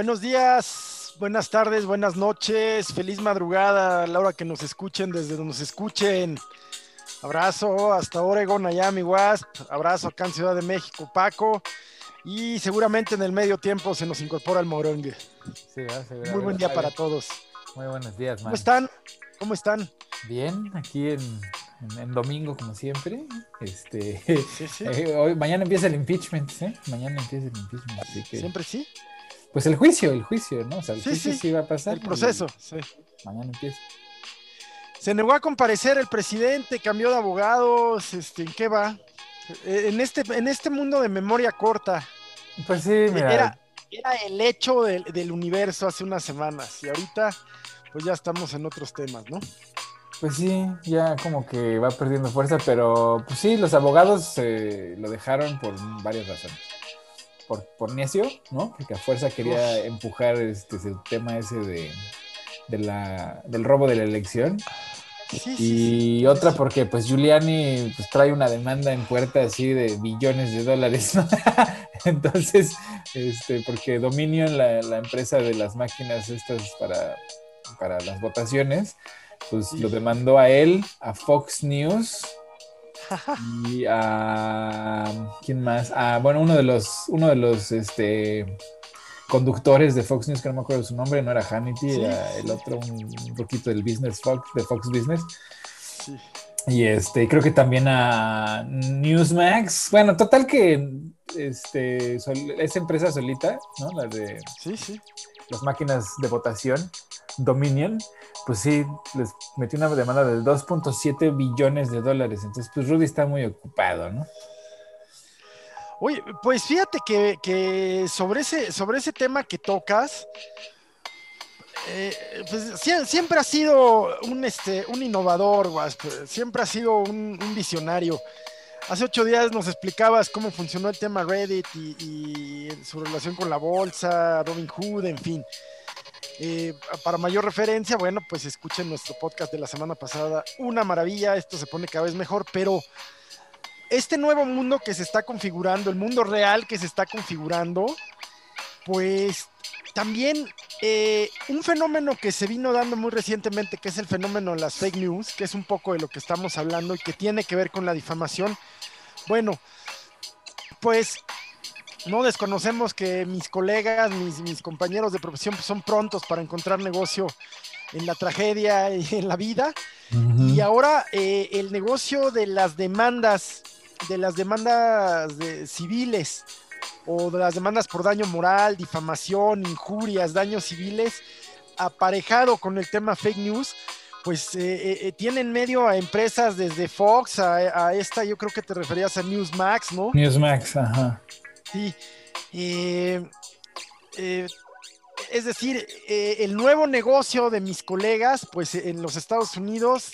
Buenos días, buenas tardes, buenas noches, feliz madrugada a la hora que nos escuchen, desde donde nos escuchen. Abrazo hasta Oregon, Miami, Wasp. Abrazo acá en Ciudad de México, Paco. Y seguramente en el medio tiempo se nos incorpora el morongue. Sí, Muy buen día para todos. Muy buenos días, man. ¿Cómo están? ¿Cómo están? Bien, aquí en, domingo, como siempre. Este, eh, hoy, mañana empieza el impeachment, ¿eh? Mañana empieza el impeachment. Así que, ¿Siempre sí? Pues el juicio, el juicio, ¿no? O sea, el juicio sí, va a pasar. El proceso, sí. Mañana empieza. Se negó a comparecer el presidente, cambió de abogados, este, ¿en qué va? Eh, en este, en este mundo de memoria corta. Pues sí, mira. Era, era el hecho del, del universo hace unas semanas y ahorita pues ya estamos en otros temas, ¿no? Pues sí, ya como que va perdiendo fuerza, pero pues sí, los abogados eh, lo dejaron por varias razones. Por, por necio, ¿no? Porque a fuerza quería empujar este, el tema ese de, de la, del robo de la elección. y otra porque pues Giuliani pues, trae una demanda en puerta así de billones de dólares, ¿no? Entonces, este, porque Dominion, la, la empresa de las máquinas estas para para las votaciones, pues lo demandó a él, a Fox News y a quién más, a bueno uno de los uno de los este conductores de Fox News que no me acuerdo su nombre, no era Hannity, era el otro un, poquito del Business Fox de Fox Business. Y este, creo que también a Newsmax. Bueno, total que este, esa empresa solita, ¿no? La de sí, sí. las máquinas de votación, Dominion, pues sí, les metió una demanda de 2.7 billones de dólares. Entonces, pues Rudy está muy ocupado, ¿no? Oye, pues fíjate que, sobre, ese, sobre ese tema que tocas, eh, pues siempre ha sido un, este, un innovador, siempre ha sido un, visionario. Hace ocho días nos explicabas cómo funcionó el tema Reddit y, y su relación con la bolsa, Robin Hood, en fin. Eh, para mayor referencia, bueno, pues escuchen nuestro podcast de la semana pasada. Una maravilla, esto se pone cada vez mejor, pero este nuevo mundo que se está configurando, el mundo real que se está configurando, pues también eh, un fenómeno que se vino dando muy recientemente, que es el fenómeno de las fake news, que es un poco de lo que estamos hablando y que tiene que ver con la difamación. Bueno, pues no desconocemos que mis colegas, mis, compañeros de profesión pues, son prontos para encontrar negocio en la tragedia y en la vida. Y ahora eh, el negocio de las demandas, de las demandas civiles o de las demandas por daño moral, difamación, injurias, daños civiles, aparejado con el tema fake news, pues eh, eh, tiene en medio a empresas desde Fox a, a, esta, yo creo que te referías a Newsmax, ¿no? Newsmax, ajá. Sí. Eh, eh, es decir, eh, el nuevo negocio de mis colegas, pues en los Estados Unidos,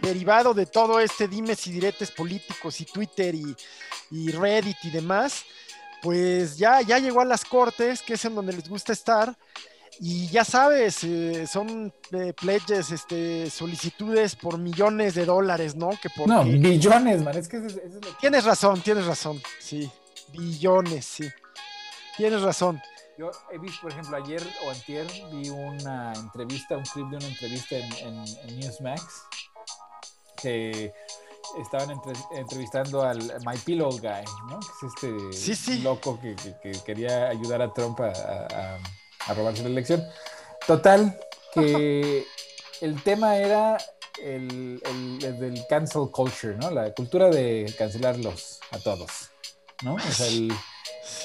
derivado de todo este dimes y diretes políticos y Twitter y, Reddit y demás, pues ya, ya llegó a las cortes, que es en donde les gusta estar. Y ya sabes, son pledges, este, solicitudes por millones de dólares, ¿no? Que No, billones, man, es que Tienes razón, tienes razón, sí billones, sí. Tienes razón. Yo he visto, por ejemplo, ayer o antier vi una entrevista, un clip de una entrevista en, Newsmax que estaban entrevistando al My Pillow Guy, ¿no? Que es este loco que, quería ayudar a Trump a, robarse la elección. Total, que el tema era el, el, del cancel culture, ¿no? La cultura de cancelarlos a todos. ¿No? O sea, el,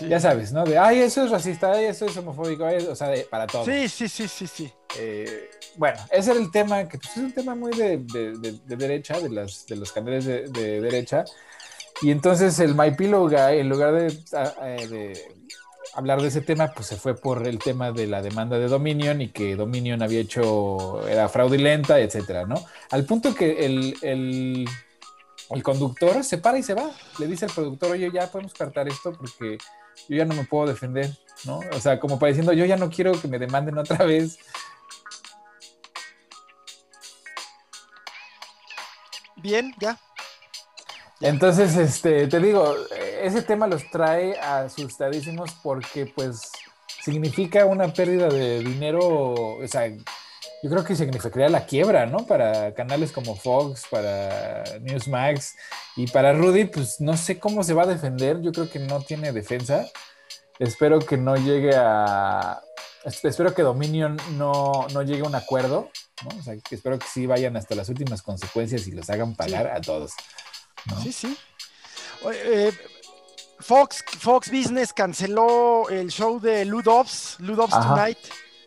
ya sabes, ¿no? De, ay, eso es racista, ay, eso es homofóbico, o sea, para todo. Sí, sí, sí, sí, sí. Eh, bueno, ese era el tema, que pues, es un tema muy de, de, derecha, de, las, de los canales de, derecha. Y entonces el My Pillow Guy, en lugar eh, de, hablar de ese tema, pues se fue por el tema de la demanda de Dominion y que Dominion había hecho, era fraudulenta, etcétera, ¿no? Al punto que el, el el conductor se para y se va. Le dice al productor, oye, ya podemos cartar esto porque yo ya no me puedo defender, ¿no? O sea, como para diciendo, yo ya no quiero que me demanden otra vez. Bien, ya. Entonces, este, te digo, ese tema los trae asustadísimos porque, pues, significa una pérdida de dinero, o sea, yo creo que significaría la quiebra, ¿no? Para canales como Fox, para Newsmax y para Rudy, pues no sé cómo se va a defender, yo creo que no tiene defensa. Espero que no llegue a... Espero que Dominion no, no llegue a un acuerdo, ¿no? O sea, que espero que sí vayan hasta las últimas consecuencias y los hagan pagar a todos. Sí, sí. Eh, Fox, Fox Business canceló el show de Ludovs, Ludovs Tonight.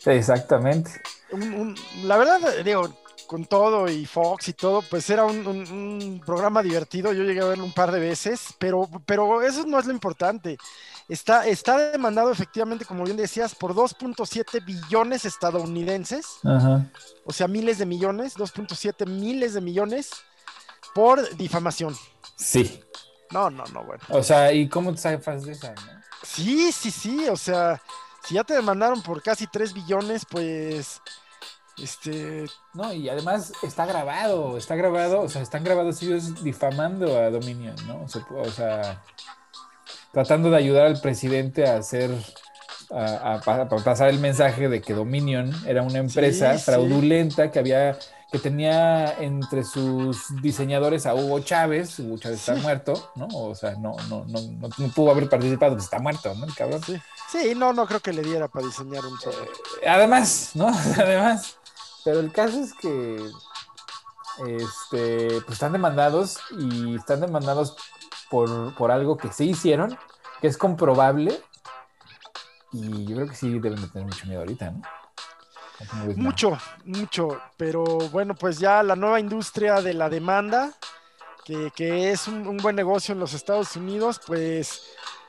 Exactamente. La verdad, digo, con todo y Fox y todo, pues era un, programa divertido. Yo llegué a verlo un par de veces, pero, pero eso no es lo importante. Está, está demandado efectivamente, como bien decías, por 2.7 billones estadounidenses. O sea, miles de millones, 2.7 miles de millones por difamación. Sí. No, no, no, bueno. O sea, ¿y cómo te sabes de esa? Sí, sí, sí, o sea, si ya te demandaron por casi 3 billones, pues... Este. No, y además está grabado, está grabado, o sea, están grabados ellos difamando a Dominion, ¿no? O sea, tratando de ayudar al presidente a hacer, a, pasar el mensaje de que Dominion era una empresa fraudulenta que había que tenía entre sus diseñadores a Hugo Chávez, Hugo Chávez está muerto, ¿no? O sea, no, no, no, no, pudo haber participado, pues está muerto, ¿no? El cabrón. Sí. sí, no, no creo que le diera para diseñar un. Eh, además, ¿no? además. Pero el caso es que este, pues están demandados y están demandados por, por algo que sí hicieron, que es comprobable. Y yo creo que sí deben de tener mucho miedo ahorita, ¿no? Mucho, mucho, pero bueno, pues ya la nueva industria de la demanda, que, es un, buen negocio en los Estados Unidos, pues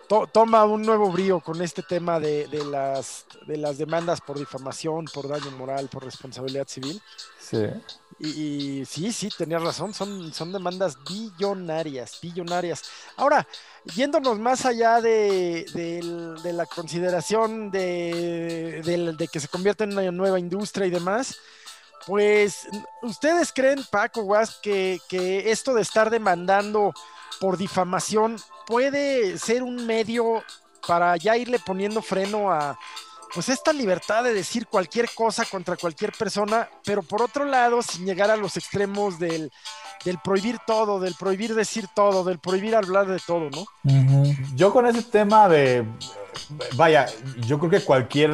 toma un nuevo brío con este tema de, las, de las demandas por difamación, por daño moral, por responsabilidad civil. Sí. Y, sí, sí, tenías razón, son, son demandas billonarias, billonarias. Ahora, yéndonos más allá de, la consideración de, que se convierta en una nueva industria y demás, pues, ¿ustedes creen, Paco Guas, que, que esto de estar demandando por difamación puede ser un medio para ya irle poniendo freno a, pues esta libertad de decir cualquier cosa contra cualquier persona, pero por otro lado, sin llegar a los extremos del, prohibir todo, del prohibir decir todo, del prohibir hablar de todo, ¿no? Yo con ese tema de, vaya, yo creo que cualquier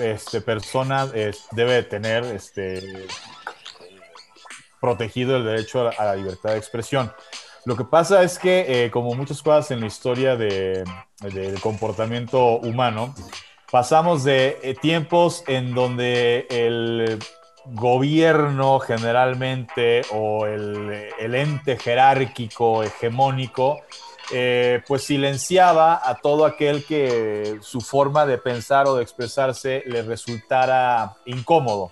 este, persona debe tener este, protegido el derecho a la, libertad de expresión. Lo que pasa es que, eh, como muchas cosas en la historia de, del comportamiento humano, pasamos de eh, tiempos en donde el gobierno generalmente o el, ente jerárquico hegemónico eh, pues silenciaba a todo aquel que su forma de pensar o de expresarse le resultara incómodo.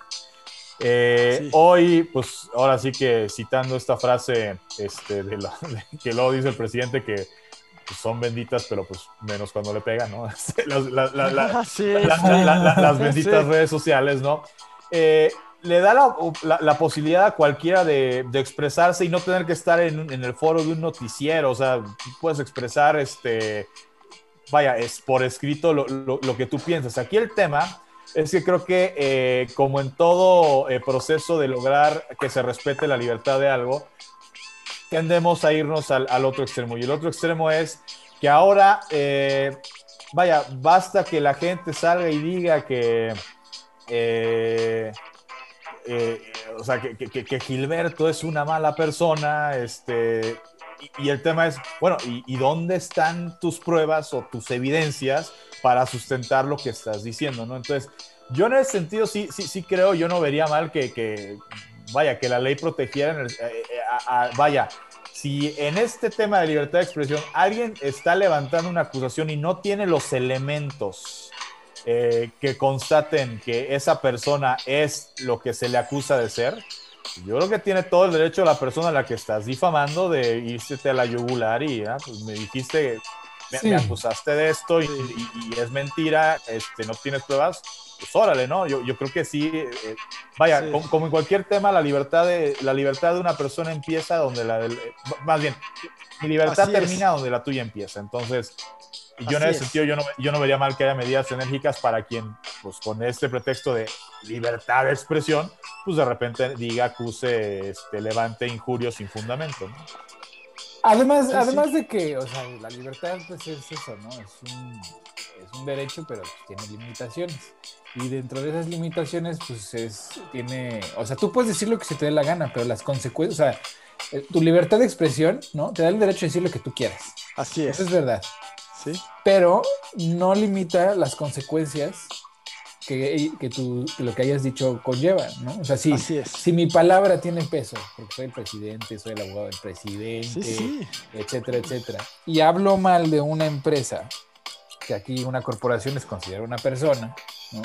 Eh, hoy, pues ahora sí que citando esta frase este, de que luego dice el presidente que pues, son benditas, pero pues menos cuando le pegan, ¿no? las, benditas redes sociales, ¿no? Eh, le da la, posibilidad a cualquiera de, expresarse y no tener que estar en, el foro de un noticiero, o sea, puedes expresar, este, vaya, es por escrito lo, que tú piensas. Aquí el tema es que creo que eh, como en todo eh, proceso de lograr que se respete la libertad de algo, tendemos a irnos al, otro extremo. Y el otro extremo es que ahora, eh, vaya, basta que la gente salga y diga que, eh, eh, o sea, que, Gilberto es una mala persona, este, y, el tema es, bueno, ¿y, dónde están tus pruebas o tus evidencias para sustentar lo que estás diciendo, no? Entonces, yo en ese sentido sí, sí, sí creo, yo no vería mal que, vaya, que la ley protegiera, vaya, si en este tema de libertad de expresión alguien está levantando una acusación y no tiene los elementos eh, que constaten que esa persona es lo que se le acusa de ser, yo creo que tiene todo el derecho la persona a la que estás difamando de irse a la yugular y ah, pues me dijiste, me, acusaste de esto y, y, es mentira, este, no tienes pruebas, pues órale, ¿no? Yo, yo creo que sí, eh, vaya, como, en cualquier tema, la libertad, de, la libertad de una persona empieza donde la del, más bien, mi libertad termina donde la tuya empieza. Entonces, Y yo en ese sentido, yo no, yo no vería mal que haya medidas enérgicas para quien, pues con este pretexto de libertad de expresión, pues de repente diga, acuse, este, levante injurios sin fundamento. ¿no? Además, además de que, o sea, la libertad pues es eso, ¿no? Es un, es un derecho, pero pues, tiene limitaciones. Y dentro de esas limitaciones, pues es, tiene, o sea, tú puedes decir lo que se te dé la gana, pero las consecuencias, o sea, eh, tu libertad de expresión, ¿no? Te da el derecho de decir lo que tú quieras. Así es. Eso es verdad. Sí. Pero no limita las consecuencias que, que, tú, lo que hayas dicho conlleva, ¿no? O sea, si, si mi palabra tiene peso, porque soy el presidente, soy el abogado del presidente, etcétera, etcétera, y hablo mal de una empresa, que aquí una corporación es considerada una persona, ¿no?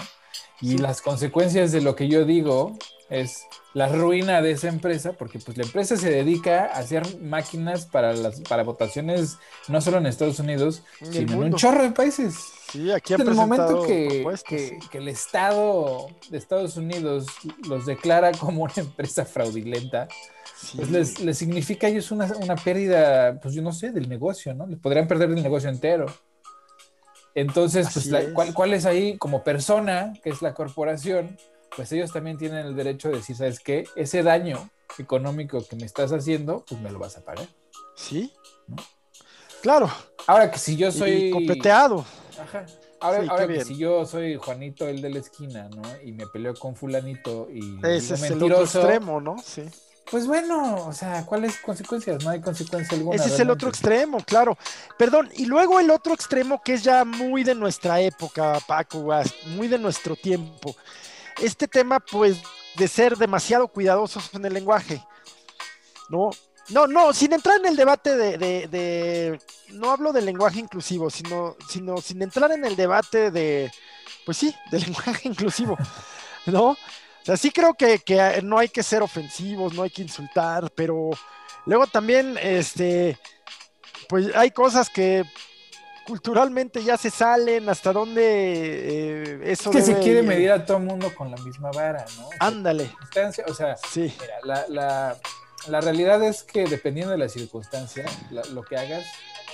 Y las consecuencias de lo que yo digo es la ruina de esa empresa, porque pues la empresa se dedica a hacer máquinas para las para votaciones no solo en Estados Unidos, sino en un chorro de países. Sí, aquí en el momento que, que, el Estado de Estados Unidos los declara como una empresa fraudulenta, pues les, les, significa a ellos una, una, pérdida, pues yo no sé, del negocio, ¿no? Les podrían perder el negocio entero. Entonces, pues, ¿cuál, ¿cuál, es ahí como persona, que es la corporación? Pues ellos también tienen el derecho de decir, ¿sabes qué? Ese daño económico que me estás haciendo, pues me lo vas a pagar. Sí. Claro. Ahora que si yo soy... copeteado. Ajá. Ahora, que si yo soy Juanito, el de la esquina, ¿no? Y me peleo con fulanito y... Ese es el otro extremo, ¿no? Sí. Pues bueno, o sea, ¿cuáles consecuencias? No hay consecuencia alguna. Ese es el otro extremo, claro. Perdón, y luego el otro extremo que es ya muy de nuestra época, Paco, muy de nuestro tiempo. Este tema, pues, de ser demasiado cuidadosos en el lenguaje, ¿no? No, no, sin entrar en el debate de, no hablo del lenguaje inclusivo, sino, sino sin entrar en el debate de, pues sí, del lenguaje inclusivo, ¿no? sea, sí creo que, que, no hay que ser ofensivos, no hay que insultar, pero luego también, este, pues hay cosas que culturalmente ya se salen, hasta dónde eh, eso. Es que se quiere medir a todo el mundo con la misma vara, ¿no? Ándale. O sea, sí. Mira, la, la, realidad es que dependiendo de la circunstancia, lo que hagas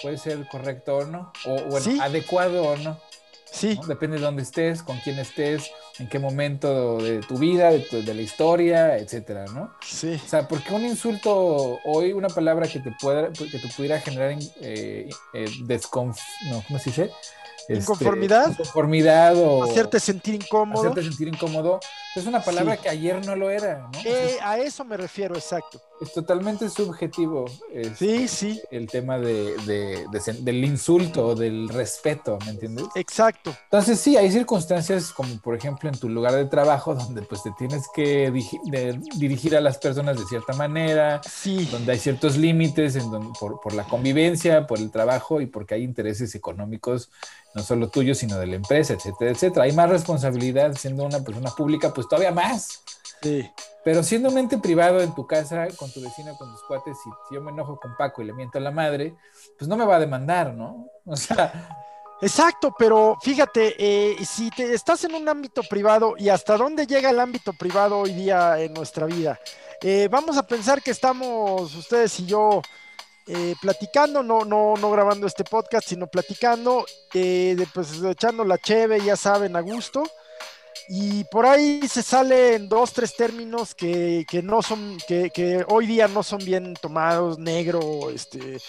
puede ser correcto o no, o bueno, adecuado o no. Sí. Depende de dónde estés, con quién estés, en qué momento de tu vida, de, la historia, etcétera, ¿no? Sí. O sea, porque un insulto, hoy una palabra que te, pueda, que te pudiera generar eh, eh, desconf... No, ¿cómo se dice? Este, inconformidad. inconformidad o. Hacerte sentir incómodo. Hacerte sentir incómodo. Es una palabra que ayer no lo era, ¿no? Eh, a eso me refiero, exacto. Es totalmente subjetivo. sí, sí. El tema de, del insulto, del respeto, ¿me entiendes? Exacto. Entonces, sí, hay circunstancias como, por ejemplo, en tu lugar de trabajo, donde pues te tienes que dirigir a las personas de cierta manera. Sí. Donde hay ciertos límites en por, por la convivencia, por el trabajo y porque hay intereses económicos no solo tuyo, sino de la empresa, etcétera, etcétera. Hay más responsabilidad siendo una persona pública, pues todavía más. Sí. Pero siendo un ente privado en tu casa, con tu vecino, con tus cuates, si, si yo me enojo con Paco y le miento a la madre, pues no me va a demandar, ¿no? O sea... Exacto, pero fíjate, eh, si te, estás en un ámbito privado y hasta dónde llega el ámbito privado hoy día en nuestra vida, eh, vamos a pensar que estamos ustedes y yo eh, platicando, no, no, no grabando este podcast, sino platicando, eh, pues echando la cheve, ya saben, a gusto. Y por ahí se salen dos, tres términos que, no son, que, hoy día no son bien tomados, negro, este,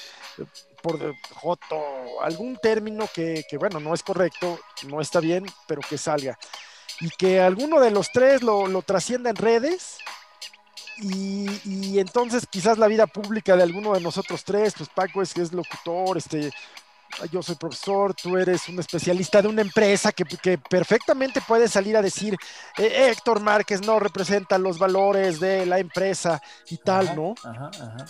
por joto, algún término que, bueno, no es correcto, no está bien, pero que salga. Y que alguno de los tres lo, lo trascienda en redes y, entonces quizás la vida pública de alguno de nosotros tres, pues Paco es, es locutor, este, yo soy profesor, tú eres un especialista de una empresa que, perfectamente puede salir a decir, eh, Héctor Márquez no representa los valores de la empresa y tal, ¿no? Ajá, ajá.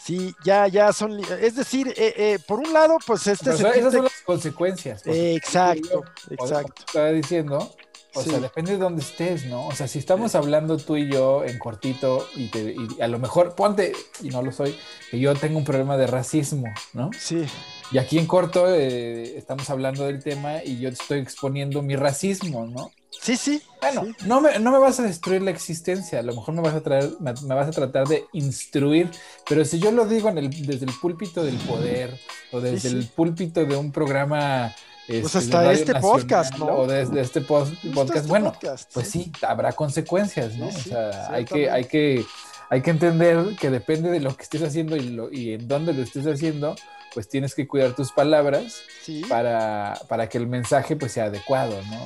Sí, ya, ya son, es decir, eh, eh, por un lado, pues este... esas son las consecuencias. exacto, exacto. Estaba diciendo, o sea, depende de dónde estés, ¿no? O sea, si estamos hablando tú y yo en cortito y, te, a lo mejor, ponte, y no lo soy, que yo tengo un problema de racismo, ¿no? Sí. Y aquí en corto eh, estamos hablando del tema y yo estoy exponiendo mi racismo, ¿no? Sí, sí. Bueno, No, me, no me vas a destruir la existencia, a lo mejor me vas a, traer, me, vas a tratar de instruir, pero si yo lo digo en el, desde el púlpito del poder o desde el púlpito de un programa pues hasta este podcast, ¿no? O desde este podcast. Este bueno, pues sí. habrá consecuencias, ¿no? o sea, hay que, hay que, hay que entender que depende de lo que estés haciendo y, lo, y en dónde lo estés haciendo, pues tienes que cuidar tus palabras para, para, que el mensaje pues sea adecuado, ¿no?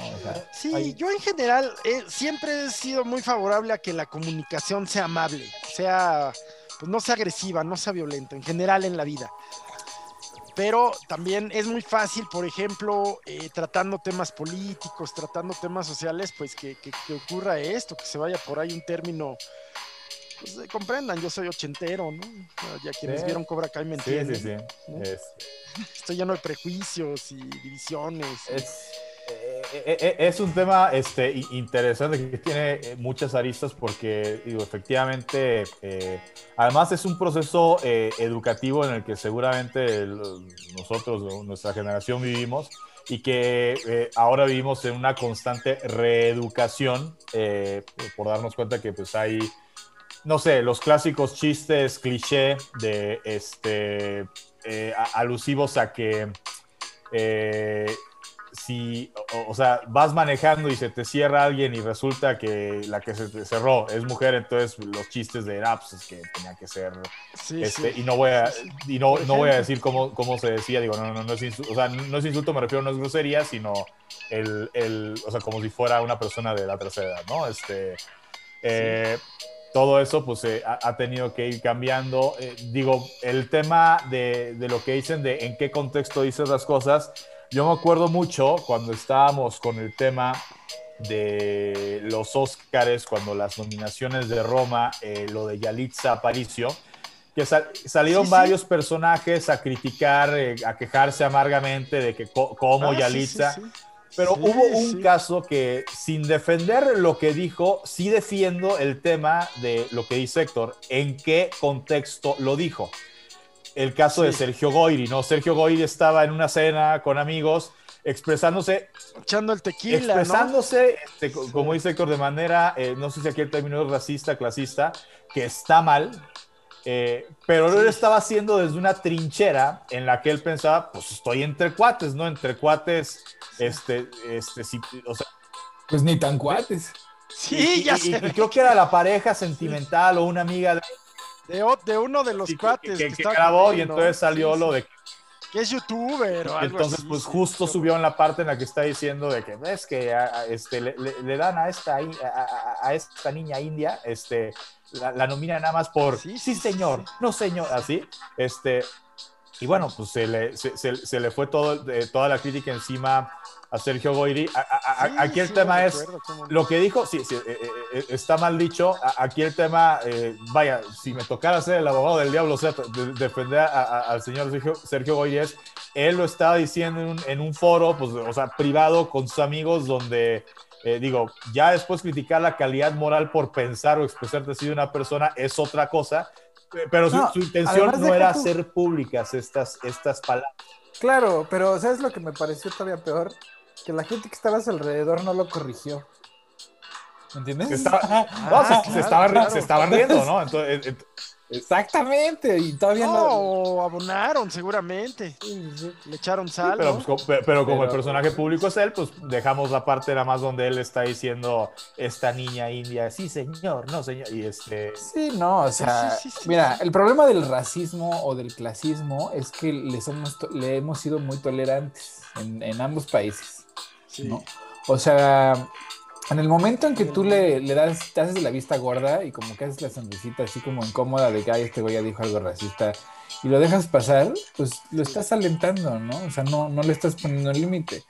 sí, yo en general eh, siempre he sido muy favorable a que la comunicación sea amable, sea, pues no sea agresiva, no sea violenta, en general en la vida pero también es muy fácil, por ejemplo, eh, tratando temas políticos, tratando temas sociales, pues que, ocurra esto, que se vaya por ahí un término, pues eh, comprendan, yo soy ochentero, ¿no? Ya quienes vieron Cobra Kai me entienden. Sí, sí, sí. Estoy lleno de prejuicios y divisiones. Eh, es un tema este, interesante que tiene muchas aristas porque, digo, efectivamente, además es un proceso educativo en el que seguramente nosotros, nuestra generación vivimos y que ahora vivimos en una constante reeducación por darnos cuenta que pues hay, no sé, los clásicos chistes cliché de, este, alusivos a que si, o, sea, vas manejando y se te cierra alguien y resulta que la que se te cerró es mujer, entonces los chistes de ah, pues es que tenía que ser, este, y no voy a, y no, no voy a decir cómo, cómo se decía, digo, no, no, no es insulto, o sea, no es insulto, me refiero, no es grosería, sino el, el, o sea, como si fuera una persona de la tercera edad, ¿no? Este, eh, todo eso pues eh, ha, tenido que ir cambiando. Eh, digo, el tema de, de, lo que dicen, de en qué contexto dices las cosas, yo me acuerdo mucho cuando estábamos con el tema de los Óscares, cuando las nominaciones de Roma, eh, lo de Yalitza Aparicio, que salieron varios personajes a criticar, eh, a quejarse amargamente de que cómo ah, Yalitza... Pero hubo un caso que, sin defender lo que dijo, sí defiendo el tema de lo que dice Héctor, en qué contexto lo dijo el caso de Sergio Goyri, ¿no? Sergio Goyri estaba en una cena con amigos expresándose. Echando el tequila. Expresándose, este, como dice Héctor, de manera, eh, no sé si aquí el término es racista, clasista, que está mal, eh, pero lo estaba haciendo desde una trinchera en la que él pensaba, pues estoy entre cuates, ¿no? Entre cuates, este, este, sí, o sea. Pues ni tan cuates. Sí, ya sé. Y creo que era la pareja sentimental o una amiga de de, uno de los cuates que, grabó y entonces salió lo de que es youtuber o algo Entonces, pues justo subió en la parte en la que está diciendo de que ves que este, le, dan a esta, a, esta niña india, este, la, la nomina nada más por sí, señor, no señor, así, este, y bueno, pues se le, se, se, le fue todo, eh, toda la crítica encima a Sergio Goyri. aquí el tema es, lo que dijo, sí, sí eh, eh, está mal dicho, aquí el tema, vaya, si me tocara ser el abogado del diablo, o sea, defender al señor Sergio, Sergio Goyri es, él lo estaba diciendo en un, en un, foro, pues, o sea, privado con sus amigos, donde... digo, ya después criticar la calidad moral por pensar o expresarte así de una persona es otra cosa, pero su, intención no era hacer públicas estas, estas palabras. Claro, pero ¿sabes lo que me pareció todavía peor? Que la gente que estaba a su alrededor no lo corrigió. ¿Me entiendes? Se, se, estaban riendo, ¿no? Entonces, Exactamente, y todavía no. abonaron, seguramente. Le echaron sal. pero, pues, pero, como el personaje público es él, pues dejamos la parte nada más donde él está diciendo esta niña india, sí, señor, no, señor. Y este. Sí, no, o sea, mira, el problema del racismo o del clasismo es que le, somos, le hemos sido muy tolerantes en, ambos países. ¿No? O sea, en el momento en que tú le, le, das, te haces la vista gorda y como que haces la sonrisita así como incómoda de que Ay, este güey ya dijo algo racista y lo dejas pasar, pues lo estás alentando, ¿no? O sea, no, no le estás poniendo límite.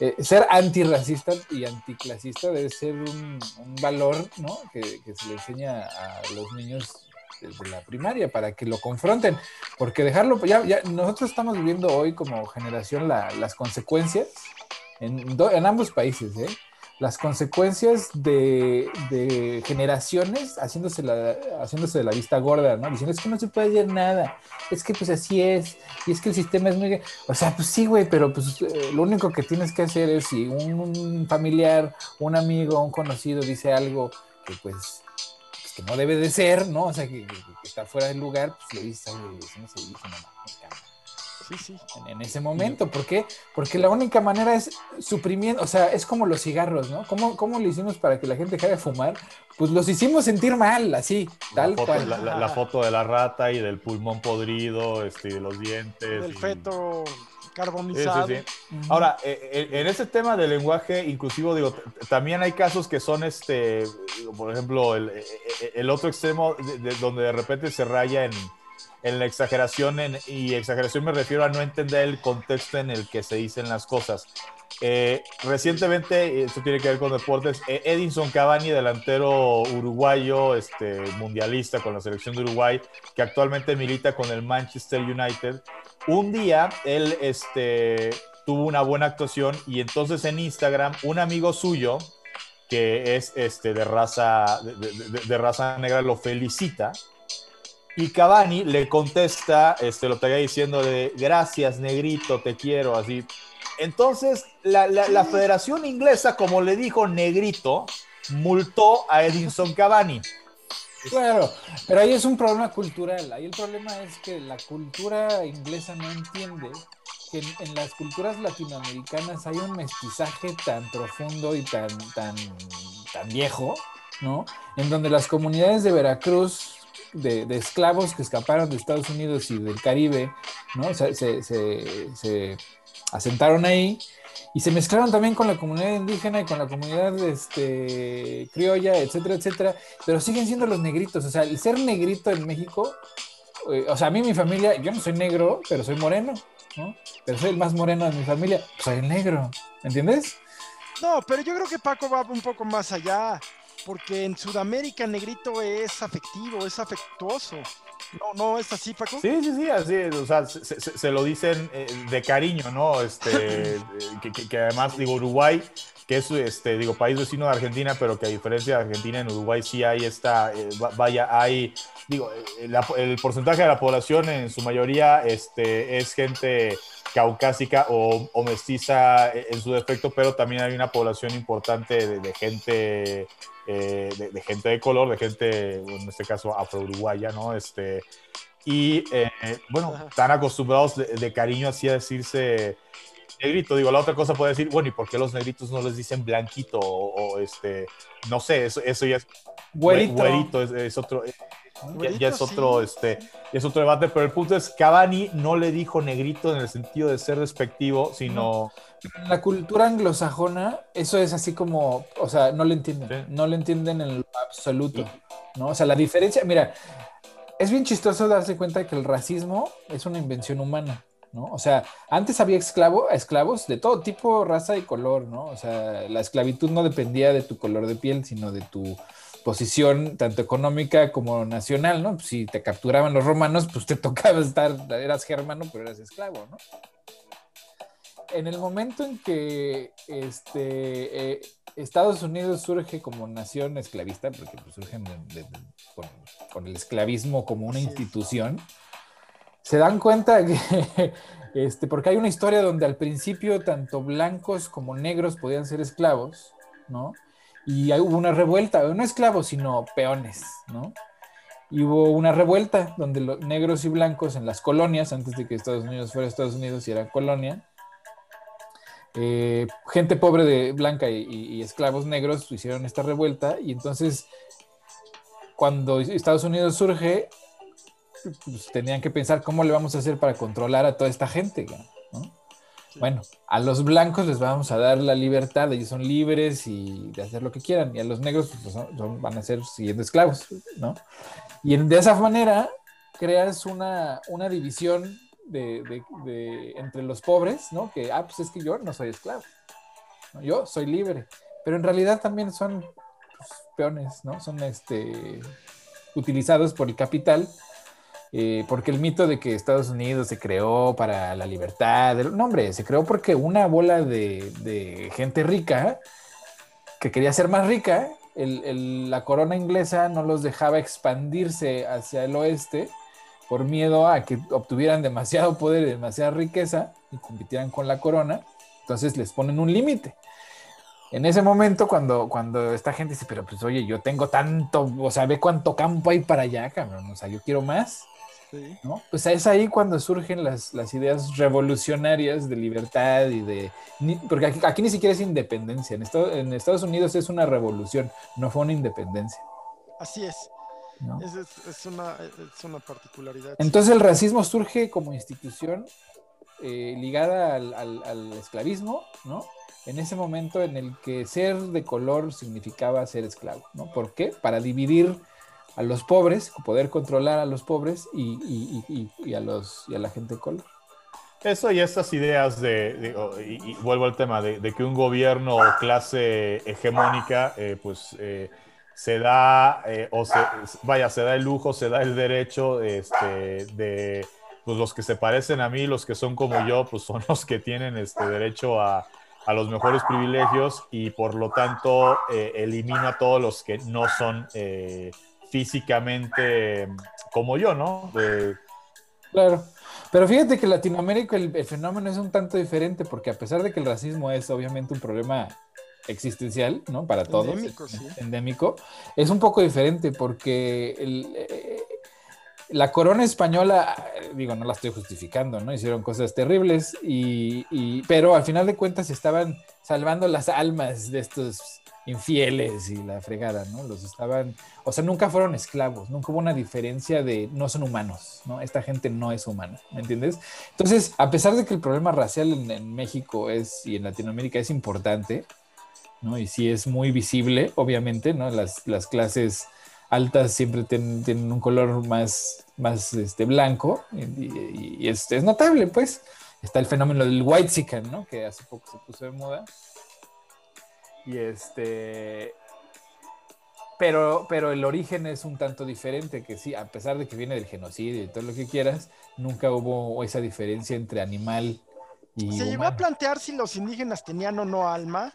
Eh, ser antirracista y anticlasista debe ser un, valor, ¿no? Que, se le enseña a los niños desde la primaria para que lo confronten, porque dejarlo, ya nosotros estamos viviendo hoy como generación las consecuencias en, en ambos países, ¿eh? las consecuencias de, generaciones haciéndose, la, haciéndose de la vista gorda, ¿no? Diciendo, es que no se puede hacer nada, es que pues así es, y es que el sistema es muy... O sea, pues sí, güey, pero pues eh, lo único que tienes que hacer es si un, familiar, un amigo, un conocido dice algo que pues, pues, que no debe de ser, ¿no? O sea, que, está fuera del lugar, pues le dices, no se dice, no, no, Sí, sí. En, ese momento. ¿Por qué? Porque la única manera es suprimiendo, o sea, es como los cigarros, ¿no? ¿Cómo, ¿Cómo lo hicimos para que la gente deje de fumar? Pues los hicimos sentir mal, así, tal cual. La, foto de la rata y del pulmón podrido, este, de los dientes. Del feto carbonizado. Ahora, eh, eh, en ese tema del lenguaje inclusivo, digo, también hay casos que son, este, por ejemplo, el, eh, otro extremo de, donde de repente se raya en, la exageración, y exageración me refiero a no entender el contexto en el que se dicen las cosas. recientemente, esto tiene que ver con deportes, Edinson Cavani, delantero uruguayo, este, mundialista con la selección de Uruguay, que actualmente milita con el Manchester United, un día él este, tuvo una buena actuación y entonces en Instagram un amigo suyo que es este, de, raza, de, raza negra lo felicita y Cavani le contesta, este, lo estaría diciendo de gracias negrito, te quiero, así. Entonces la, la Federación Inglesa, como le dijo negrito, multó a Edinson Cavani. Claro, pero ahí es un problema cultural. Ahí el problema es que la cultura inglesa no entiende que en, las culturas latinoamericanas hay un mestizaje tan profundo y tan, tan, tan viejo, ¿no? En donde las comunidades de Veracruz, de, esclavos que escaparon de Estados Unidos y del Caribe, ¿no? se, se asentaron ahí y se mezclaron también con la comunidad indígena y con la comunidad este, criolla, etcétera, etcétera, pero siguen siendo los negritos, o sea, el ser negrito en México, eh, o sea, a mí mi familia, yo no soy negro, pero soy moreno, ¿no? Pero soy el más moreno de mi familia, soy el negro, ¿me entiendes? No, pero yo creo que Paco va un poco más allá, porque en Sudamérica negrito es afectivo, es afectuoso. No, no es así, Paco. Sí, sí, sí, así O sea, se, lo dicen eh, de cariño, ¿no? Este, eh, que, además, digo, Uruguay, que es, este, digo, país vecino de Argentina, pero que a diferencia de Argentina, en Uruguay sí hay esta, eh, vaya, hay, digo, el porcentaje de la población en su mayoría este, es gente caucásica o, mestiza en su defecto, pero también hay una población importante de gente eh, de, gente de color, de gente, en este caso afro-uruguaya, ¿no? Este, y eh, bueno, están acostumbrados de, cariño así a decirse negrito. Digo, la otra cosa puede decir, bueno, ¿y por qué los negritos no les dicen blanquito? O, este, no sé, eso, eso ya es. Güerito. es, otro. Eh, ya, es otro, este, es otro debate, pero el punto es, Cavani no le dijo negrito en el sentido de ser despectivo, sino... En la cultura anglosajona, eso es así como, o sea, no lo entienden, no lo entienden en lo absoluto, ¿no? O sea, la diferencia, mira, es bien chistoso darse cuenta de que el racismo es una invención humana, ¿no? O sea, antes había esclavo, esclavos de todo tipo, raza y color, ¿no? O sea, la esclavitud no dependía de tu color de piel, sino de tu posición tanto económica como nacional, ¿no? si te capturaban los romanos, pues te tocaba estar, eras germano, pero eras esclavo, ¿no? En el momento en que este, eh, Estados Unidos surge como nación esclavista, porque pues, surgen con, el esclavismo como una institución, se dan cuenta que, este, porque hay una historia donde al principio tanto blancos como negros podían ser esclavos, ¿no? Y hubo una revuelta, no esclavos, sino peones, ¿no? Y hubo una revuelta donde los negros y blancos en las colonias, antes de que Estados Unidos fuera Estados Unidos y era colonia, eh, gente pobre de blanca y, esclavos negros hicieron esta revuelta y entonces cuando Estados Unidos surge, pues, tenían que pensar cómo le vamos a hacer para controlar a toda esta gente, ¿no? Bueno, a los blancos les vamos a dar la libertad, ellos son libres y de hacer lo que quieran, y a los negros pues, van a ser siguiendo esclavos, ¿no? Y de esa manera creas una, división de, entre los pobres, ¿no? Que, ah, pues es que yo no soy esclavo, yo soy libre, pero en realidad también son pues, peones, ¿no? Son este, utilizados por el capital eh, porque el mito de que Estados Unidos se creó para la libertad, no hombre, se creó porque una bola de, gente rica que quería ser más rica, la corona inglesa no los dejaba expandirse hacia el oeste por miedo a que obtuvieran demasiado poder y demasiada riqueza y compitieran con la corona, entonces les ponen un límite. En ese momento, cuando, cuando esta gente dice, pero pues oye, yo tengo tanto, o sea, ve cuánto campo hay para allá, cabrón, o sea, yo quiero más, ¿no? Pues es ahí cuando surgen las, las, ideas revolucionarias de libertad y de... Porque aquí, ni siquiera es independencia, en, en Estados Unidos es una revolución, no fue una independencia. Así es. Es, una, particularidad. Entonces el racismo surge como institución eh, ligada al, esclavismo, ¿no? En ese momento en el que ser de color significaba ser esclavo, ¿no? ¿Por qué? Para dividir a los pobres, poder controlar a los pobres y, a, los, y a la gente de color. Eso y esas ideas de, y, vuelvo al tema, de, que un gobierno o clase hegemónica, eh, pues eh, se da, eh, o se, vaya, se da el lujo, se da el derecho este, de, pues los que se parecen a mí, los que son como yo, pues son los que tienen este derecho a, a los mejores privilegios y por lo tanto eh, elimina a todos los que no son eh, físicamente como yo, ¿no? Claro. Pero fíjate que en Latinoamérica el, fenómeno es un tanto diferente porque a pesar de que el racismo es obviamente un problema existencial, ¿no? Para todos. Endémico, sí. Endémico. Es un poco diferente porque eh, la corona española, digo, no la estoy justificando, ¿no? Hicieron cosas terribles, y, pero al final de cuentas estaban salvando las almas de estos infieles y la fregada, ¿no? Los estaban, o sea, nunca fueron esclavos, nunca hubo una diferencia de no son humanos, ¿no? Esta gente no es humana, ¿me entiendes? Entonces, a pesar de que el problema racial en, México es y en Latinoamérica es importante, ¿no? Y sí es muy visible, obviamente, ¿no? Las, las clases altas siempre tienen, un color más, más este, blanco y, es, notable, pues. Está el fenómeno del white chicken, ¿no? Que hace poco se puso de moda. Y este... Pero, pero el origen es un tanto diferente, que sí, a pesar de que viene del genocidio y todo lo que quieras, nunca hubo esa diferencia entre animal y... Se llegó a plantear si los indígenas tenían o no alma,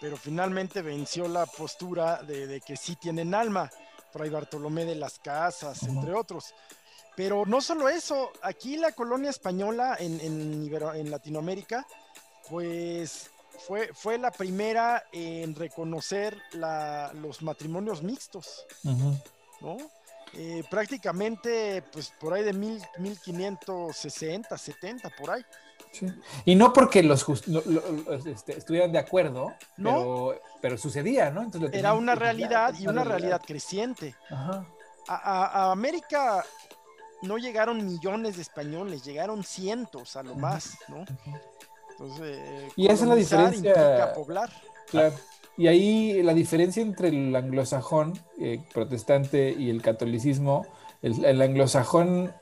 pero finalmente venció la postura de, que sí tienen alma, Fray Bartolomé de las Casas, entre otros. Pero no solo eso, aquí la colonia española en, en, Latinoamérica, pues fue, fue, la primera en reconocer los matrimonios mixtos, ¿no? Eh, prácticamente, pues por ahí de mil, 1560, 70, por ahí. Y no porque los, este, estuvieran de acuerdo, pero, sucedía, ¿no? Era una realidad y una realidad, creciente. A, América no llegaron millones de españoles, llegaron cientos a lo más, ¿no? Entonces, y esa es la diferencia. Poblar. Claro. Y ahí la diferencia entre el anglosajón eh, protestante y el catolicismo, el, anglosajón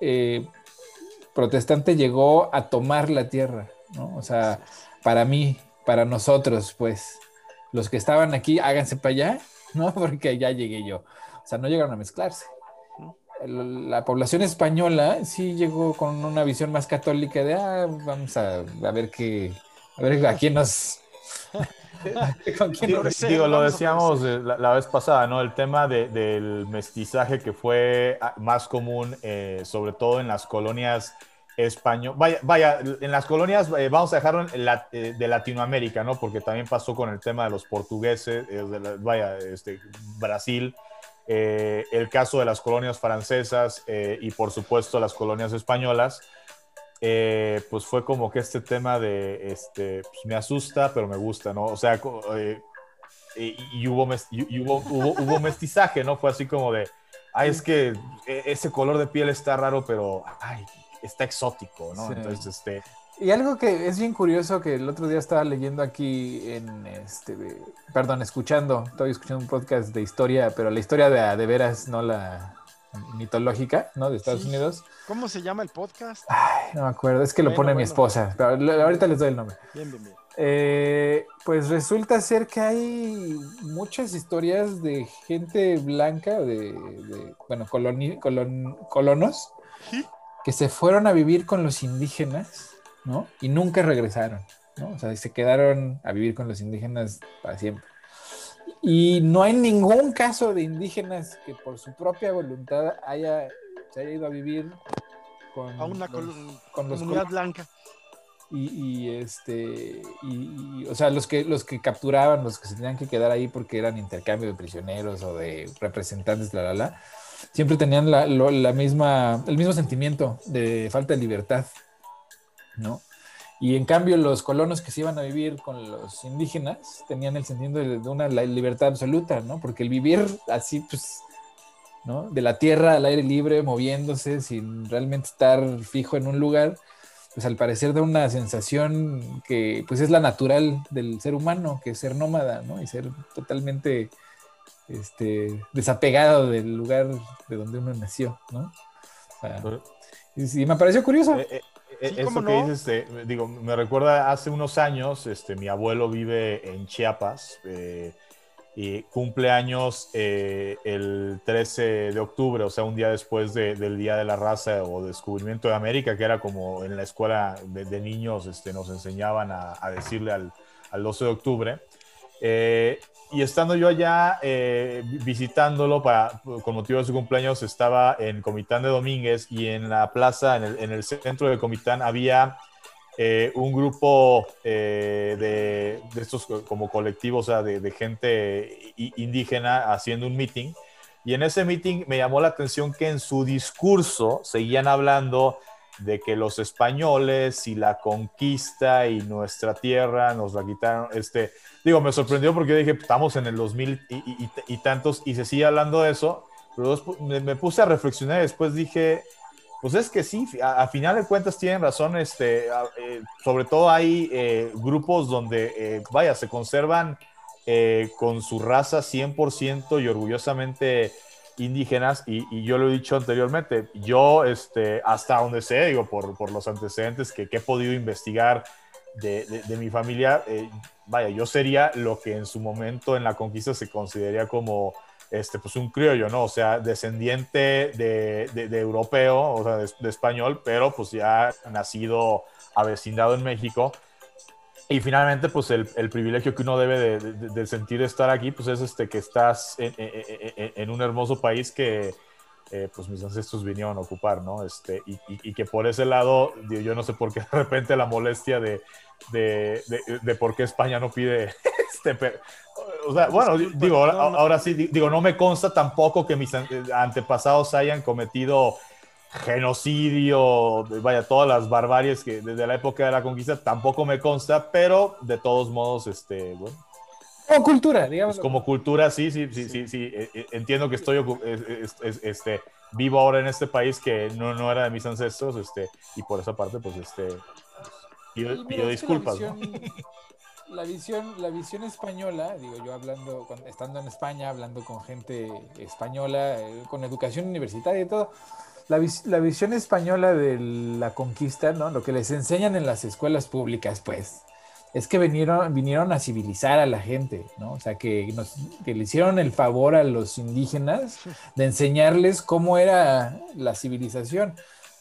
eh, protestante llegó a tomar la tierra, ¿no? O sea, para mí, para nosotros, pues, los que estaban aquí, háganse para allá, ¿no? Porque ya llegué yo. O sea, no llegaron a mezclarse. La población española sí llegó con una visión más católica de, ah, vamos a, ver qué, a ver a quién nos... digo, lo decíamos la, vez pasada, ¿no? El tema del mestizaje que fue ah, más común, eh, sobre todo en las colonias españolas. Vaya, vaya, en las colonias, eh, vamos a dejarlo eh, de Latinoamérica, ¿no? Porque también pasó con el tema de los portugueses, vaya, este, Brasil. El caso de las colonias francesas y por supuesto las colonias españolas, eh, pues fue como que este tema de, este, pues me asusta, pero me gusta, ¿no? O sea, eh, y, hubo, hubo, mestizaje, ¿no? Fue así como de, ay, es que e, ese color de piel está raro, pero, ay, está exótico, ¿no? Entonces, este... Y algo que es bien curioso que el otro día estaba leyendo aquí en este, perdón, escuchando, estoy escuchando un podcast de historia, pero la historia de, de veras, no la, mitológica, ¿no? De Estados Unidos. ¿Cómo se llama el podcast? Ay, no me acuerdo, es que lo pone mi esposa, pero ahorita les doy el nombre. Bien, bien, bien. Eh, pues resulta ser que hay muchas historias de gente blanca, de, bueno, colonos, que se fueron a vivir con los indígenas, ¿no? Y nunca regresaron, ¿no? O sea, se quedaron a vivir con los indígenas para siempre. Y no hay ningún caso de indígenas que por su propia voluntad haya, se haya ido a vivir con, a una comunidad blanca. Y, este y, o sea los que los que capturaban los que se tenían que quedar ahí porque eran intercambio de prisioneros o de representantes la la la siempre tenían la, la misma, el mismo sentimiento de falta de libertad, ¿no? Y en cambio los colonos que se iban a vivir con los indígenas tenían el sentido de, una libertad absoluta, ¿no? Porque el vivir así, pues, ¿no? De la tierra al aire libre, moviéndose sin realmente estar fijo en un lugar, pues al parecer da una sensación que pues es la natural del ser humano, que es ser nómada, ¿no? Y ser totalmente este, desapegado del lugar de donde uno nació, ¿no? y, me pareció curioso. Eh, eh, e, eso que dices, digo, me recuerda hace unos años, este, mi abuelo vive en Chiapas eh, y cumple años eh, el 13 de octubre, o sea, un día después del Día de la Raza o Descubrimiento de América, que era como en la escuela de, niños este, nos enseñaban a, decirle al, al, 12 de octubre. Eh, y estando yo allá eh, visitándolo para, con motivo de su cumpleaños, estaba en Comitán de Domínguez y en la plaza, en el, centro de Comitán, había eh, un grupo eh, de, estos como colectivos, o sea, de, gente indígena haciendo un meeting. Y en ese meeting me llamó la atención que en su discurso seguían hablando de que los españoles y la conquista y nuestra tierra nos la quitaron, este, digo, me sorprendió porque dije, estamos en el 2000 y, tantos, y se sigue hablando de eso, pero me, puse a reflexionar y después dije, pues es que sí, a, final de cuentas tienen razón, este, eh, sobre todo hay eh, grupos donde, eh, vaya, se conservan con su raza 100% y orgullosamente indígenas, y, yo lo he dicho anteriormente, yo, este, hasta donde sé, digo, por, por los antecedentes que, he podido investigar, de, mi familia, eh, vaya, yo sería lo que en su momento en la conquista se consideraría como este, pues un criollo, ¿no? O sea, descendiente de, de europeo, o sea, de, español, pero pues ya nacido, avecindado en México. Y finalmente, pues el, el privilegio que uno debe de, sentir de estar aquí, pues es este, que estás en, en, en un hermoso país que, eh, pues mis ancestros vinieron a ocupar, ¿no? Este, y, y, que por ese lado, yo no sé por qué de repente la molestia de, de, de, por qué España no pide este, o sea, bueno, digo, ahora, sí, digo, no me consta tampoco que mis antepasados hayan cometido genocidio, vaya, todas las barbaries que desde la época de la conquista tampoco me consta, pero de todos modos, este, bueno. Como cultura, digamos. como cultura, sí, sí, sí, sí, sí. Eh, eh, entiendo que estoy este, vivo ahora en este país que no, no era de mis ancestros, este, y por esa parte, pues, este, Pido, disculpas. La visión, la visión, española, digo yo hablando, estando en España, hablando con gente española, eh, con educación universitaria y todo, la, la, visión española de la conquista, ¿no? Lo que les enseñan en las escuelas públicas, pues, es que vinieron, vinieron a civilizar a la gente, ¿no? O sea, que, que le hicieron el favor a los indígenas de enseñarles cómo era la civilización.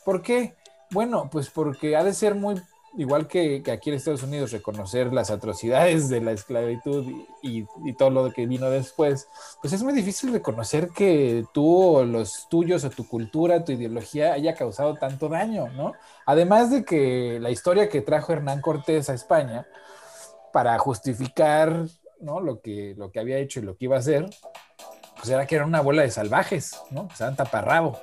¿Por qué? Bueno, pues porque ha de ser muy igual que, aquí en Estados Unidos, reconocer las atrocidades de la esclavitud y, todo lo que vino después, pues es muy difícil reconocer que tú o los tuyos o tu cultura, tu ideología haya causado tanto daño, ¿no? Además de que la historia que trajo Hernán Cortés a España para justificar ¿no? lo, que, lo que había hecho y lo que iba a hacer, pues era que era una bola de salvajes, ¿no? Pues eran taparrabo.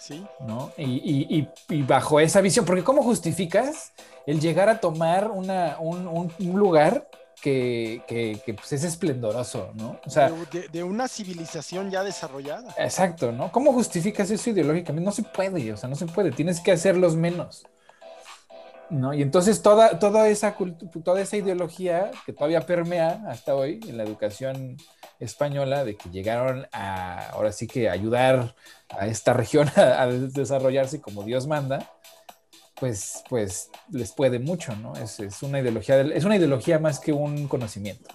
Sí. ¿No? Y, y, bajo esa visión, porque ¿cómo justificas el llegar a tomar una, un, lugar que, que, pues es esplendoroso, ¿no? O sea, de, una civilización ya desarrollada. Exacto, ¿no? ¿Cómo justificas eso ideológicamente? No se puede, o sea, no se puede, tienes que hacerlos menos. ¿No? Y entonces toda, toda, esa toda esa ideología que todavía permea hasta hoy en la educación española, de que llegaron a, ahora sí que ayudar a esta región a desarrollarse como Dios manda, pues, pues les puede mucho, ¿no? Es, es, una ideología, es una ideología más que un conocimiento.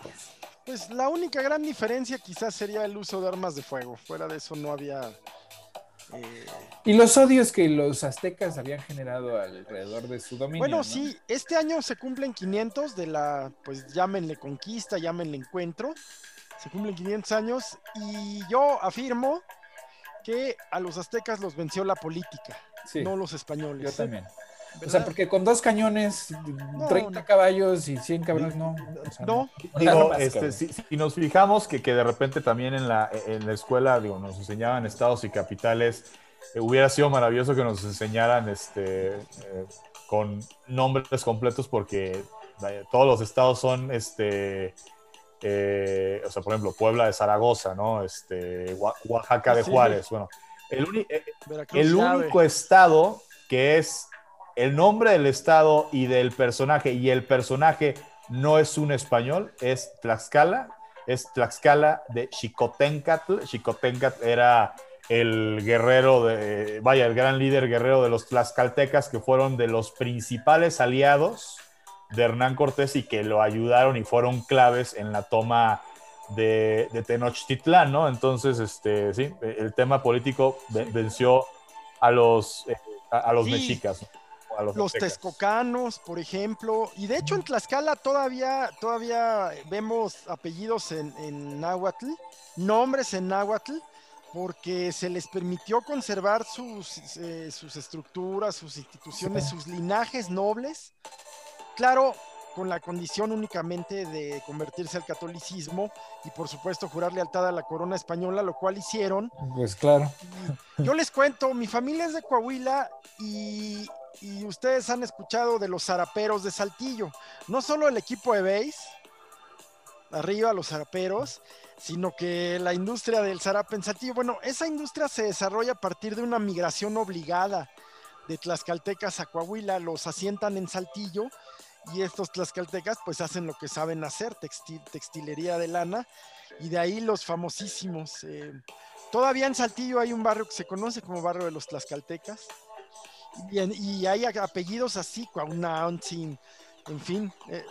Pues. la única gran diferencia quizás sería el uso de armas de fuego. Fuera de eso no había... Eh, y los odios que los aztecas habían generado alrededor de su dominio. Bueno, sí, este año se cumplen 500 de la, pues llámenle conquista, llámenle encuentro. Se cumplen 500 años y yo afirmo que a los aztecas los venció la política, no los españoles. Yo también. O sea, porque con dos cañones, 30 caballos y 100 cabrones, no. no. Digo, este, si, nos fijamos que, que, de repente también en la, en la escuela, digo, nos enseñaban estados y capitales, eh, hubiera sido maravilloso que nos enseñaran este, eh, con nombres completos porque todos los estados son, este, eh, o sea, por ejemplo, Puebla de Zaragoza, ¿no? Este, Oaxaca de Juárez, bueno. El, el único estado que es el nombre del estado y del personaje, y el personaje no es un español, es Tlaxcala, es Tlaxcala de Xicoténcatl. Xicoténcatl era el guerrero de, vaya, el gran líder guerrero de los tlaxcaltecas que fueron de los principales aliados de Hernán Cortés y que lo ayudaron y fueron claves en la toma de, Tenochtitlán, ¿no? Entonces, este, sí, el tema político venció a los, eh, a, los mexicas. Los, texcocanos, por ejemplo, y de hecho en Tlaxcala todavía, todavía vemos apellidos en, en náhuatl, nombres en náhuatl, porque se les permitió conservar sus, eh, sus estructuras, sus instituciones, sus linajes nobles. Claro, con la condición únicamente de convertirse al catolicismo y por supuesto jurar lealtad a la corona española, lo cual hicieron. Pues claro. yo les cuento, mi familia es de Coahuila y, y, ustedes han escuchado de los zaraperos de Saltillo. No solo el equipo de base, arriba los zaraperos, sino que la industria del zarape en Saltillo, bueno, esa industria se desarrolla a partir de una migración obligada de tlaxcaltecas a Coahuila, los asientan en Saltillo y estos tlaxcaltecas pues hacen lo que saben hacer, textil, textilería de lana, y de ahí los famosísimos. Eh, todavía en Saltillo hay un barrio que se conoce como barrio de los tlaxcaltecas, y, y hay apellidos así, Cuaunauntzin, en fin. Eh,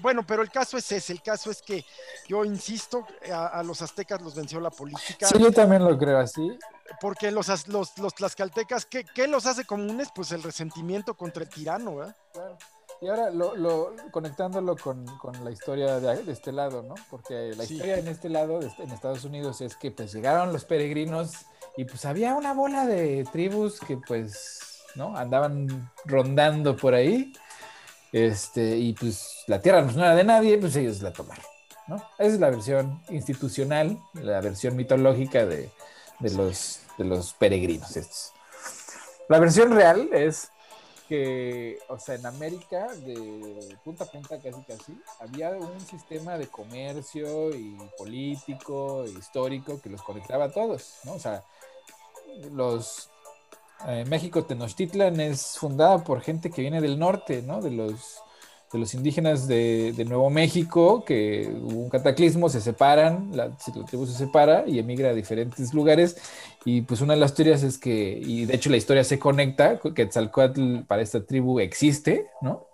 bueno, pero el caso es ese, el caso es que yo insisto, a, los aztecas los venció la política. Sí, yo también lo creo así. Porque los, los, los tlaxcaltecas, ¿qué, ¿qué, los hace comunes? Pues el resentimiento contra el tirano, ¿verdad? Claro. Y ahora lo, conectándolo con, la historia de, este lado, ¿no? Porque la historia en este lado, en Estados Unidos, es que pues llegaron los peregrinos y pues había una bola de tribus que pues, ¿no? Andaban rondando por ahí. Este, y pues la tierra no era de nadie, pues ellos la tomaron, ¿no? Esa es la versión institucional, la versión mitológica de, los, de los peregrinos estos. La versión real es que, o sea, en América, de punta a punta casi casi, había un sistema de comercio y político, e histórico, que los conectaba a todos, ¿no? O sea, los... Eh, México Tenochtitlan es fundada por gente que viene del norte, ¿no? De los de los indígenas de, Nuevo México, que hubo un cataclismo, se separan, la, tribu se separa y emigra a diferentes lugares. Y pues una de las teorías es que, y de hecho la historia se conecta, que Quetzalcoatl para esta tribu existe, ¿no?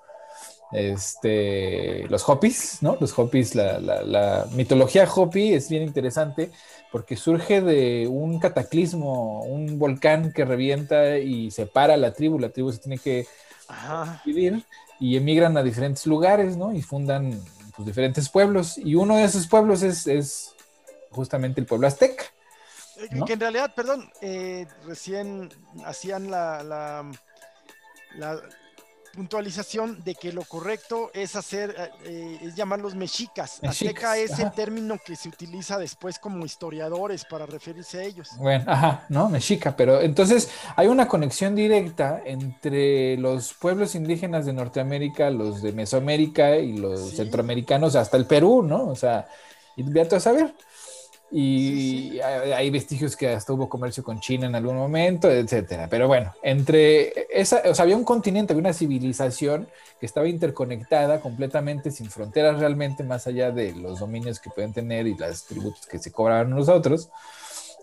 Este, los Hopis, ¿no? Los Hopis, la, la mitología Hopi es bien interesante porque surge de un cataclismo, un volcán que revienta y separa a la tribu, la tribu se tiene que dividir y emigran a diferentes lugares, ¿no? Y fundan pues, diferentes pueblos. Y uno de esos pueblos es, justamente el pueblo azteca. Eh, que en realidad, perdón, eh, recién hacían la, la, la, puntualización de que lo correcto es hacer, eh, es llamarlos mexicas. Azteca es el término que se utiliza después como historiadores para referirse a ellos. Bueno, ajá, ¿no? Mexica, pero entonces hay una conexión directa entre los pueblos indígenas de Norteamérica, los de Mesoamérica y los centroamericanos hasta el Perú, ¿no? O sea, y a saber y hay vestigios que hasta hubo comercio con China en algún momento, etcétera. Pero bueno, entre esa, o sea, había un continente, había una civilización que estaba interconectada completamente, sin fronteras realmente, más allá de los dominios que pueden tener y las tributos que se cobraban los otros,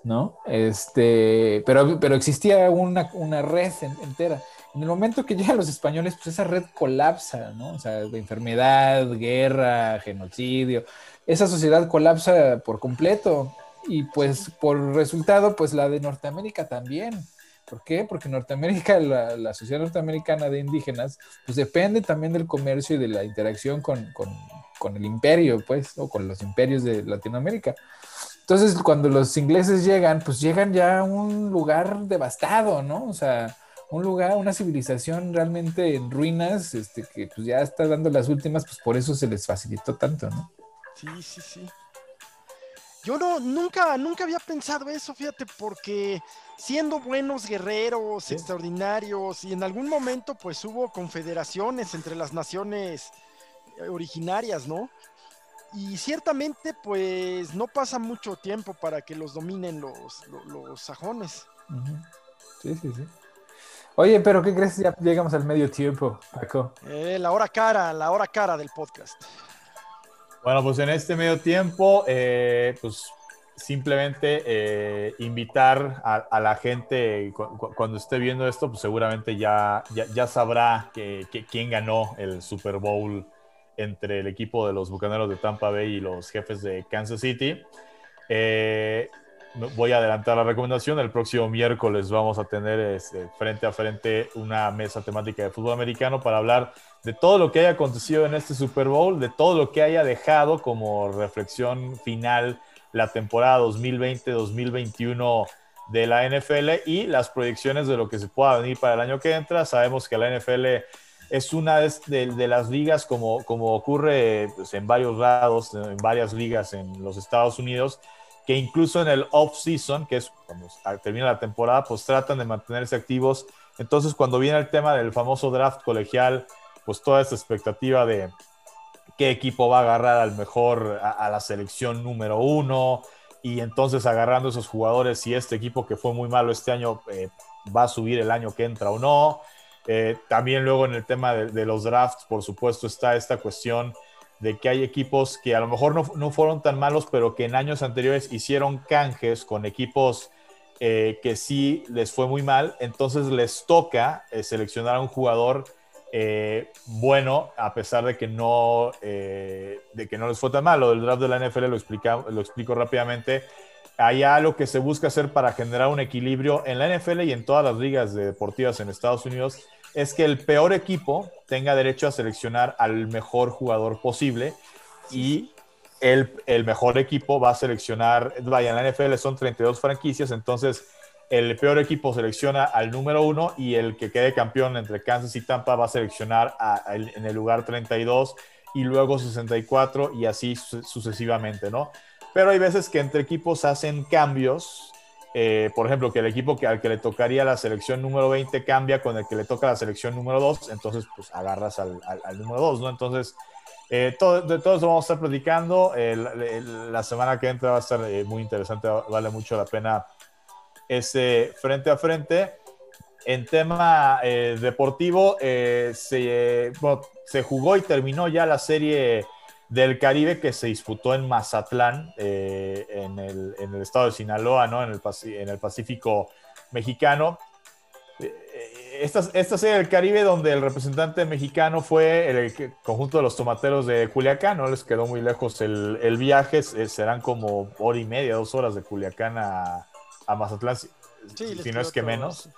¿no? Este, pero, pero existía una, una red entera. En el momento que llegan los españoles, pues esa red colapsa, ¿no? O sea, de enfermedad, guerra, genocidio esa sociedad colapsa por completo y pues por resultado pues la de Norteamérica también. ¿Por qué? Porque Norteamérica, la, sociedad norteamericana de indígenas, pues depende también del comercio y de la interacción con, con, el imperio, pues, o con los imperios de Latinoamérica. Entonces, cuando los ingleses llegan, pues llegan ya a un lugar devastado, ¿no? O sea, un lugar, una civilización realmente en ruinas, este, que pues ya está dando las últimas, pues por eso se les facilitó tanto, ¿no? Sí, sí, sí. Yo no, nunca, nunca había pensado eso, fíjate, porque siendo buenos guerreros, extraordinarios, y en algún momento pues hubo confederaciones entre las naciones eh, originarias, ¿no? Y ciertamente pues no pasa mucho tiempo para que los dominen los, los, sajones. Sí, sí, sí. Oye, pero ¿qué crees? Ya llegamos al medio tiempo, Paco. Eh, la hora cara, la hora cara del podcast. Bueno, pues en este medio tiempo, eh, pues simplemente eh, invitar a, la gente cuando esté viendo esto, pues seguramente ya, ya, sabrá que, quién ganó el Super Bowl entre el equipo de los Bucaneros de Tampa Bay y los jefes de Kansas City. Eh, voy a adelantar la recomendación. El próximo miércoles vamos a tener este, frente a frente una mesa temática de fútbol americano para hablar de todo lo que haya acontecido en este Super Bowl, de todo lo que haya dejado como reflexión final la temporada 2020-2021 de la NFL y las proyecciones de lo que se pueda venir para el año que entra. Sabemos que la NFL es una de, las ligas, como, como ocurre pues, en varios lados, en varias ligas en los Estados Unidos, que incluso en el off-season, que es cuando termina la temporada, pues tratan de mantenerse activos. Entonces, cuando viene el tema del famoso draft colegial, pues toda esta expectativa de qué equipo va a agarrar al mejor, a, la selección número uno, y entonces agarrando esos jugadores, si este equipo que fue muy malo este año eh, va a subir el año que entra o no. Eh, también luego en el tema de, los drafts, por supuesto, está esta cuestión de que hay equipos que a lo mejor no, fueron tan malos, pero que en años anteriores hicieron canjes con equipos eh, que sí les fue muy mal, entonces les toca eh, seleccionar a un jugador eh, bueno, a pesar de que, no, de que no les fue tan mal. Lo del draft de la NFL lo, explica, lo explico rápidamente. Hay algo que se busca hacer para generar un equilibrio en la NFL y en todas las ligas deportivas en Estados Unidos es que el peor equipo tenga derecho a seleccionar al mejor jugador posible y el, mejor equipo va a seleccionar, vaya, en la NFL son 32 franquicias, entonces el peor equipo selecciona al número uno y el que quede campeón entre Kansas y Tampa va a seleccionar en el lugar 32 y luego 64 y así sucesivamente, ¿no? Pero hay veces que entre equipos hacen cambios eh, por ejemplo, que el equipo que, al que le tocaría la selección número 20 cambia con el que le toca la selección número 2, entonces pues agarras al, número 2, ¿no? Entonces, eh, de todo eso vamos a estar platicando. la semana que entra va a estar eh, muy interesante, vale mucho la pena ese frente a frente. En tema deportivo, se, se jugó y terminó ya la serie del Caribe que se disputó en Mazatlán, eh, en, el, estado de Sinaloa, ¿no? en, el, en el Pacífico mexicano. Eh, esta, esta, serie del Caribe donde el representante mexicano fue el, conjunto de los tomateros de Culiacán, no les quedó muy lejos el, viaje, serán como hora y media, dos horas de Culiacán a, Mazatlán, si, no es que menos.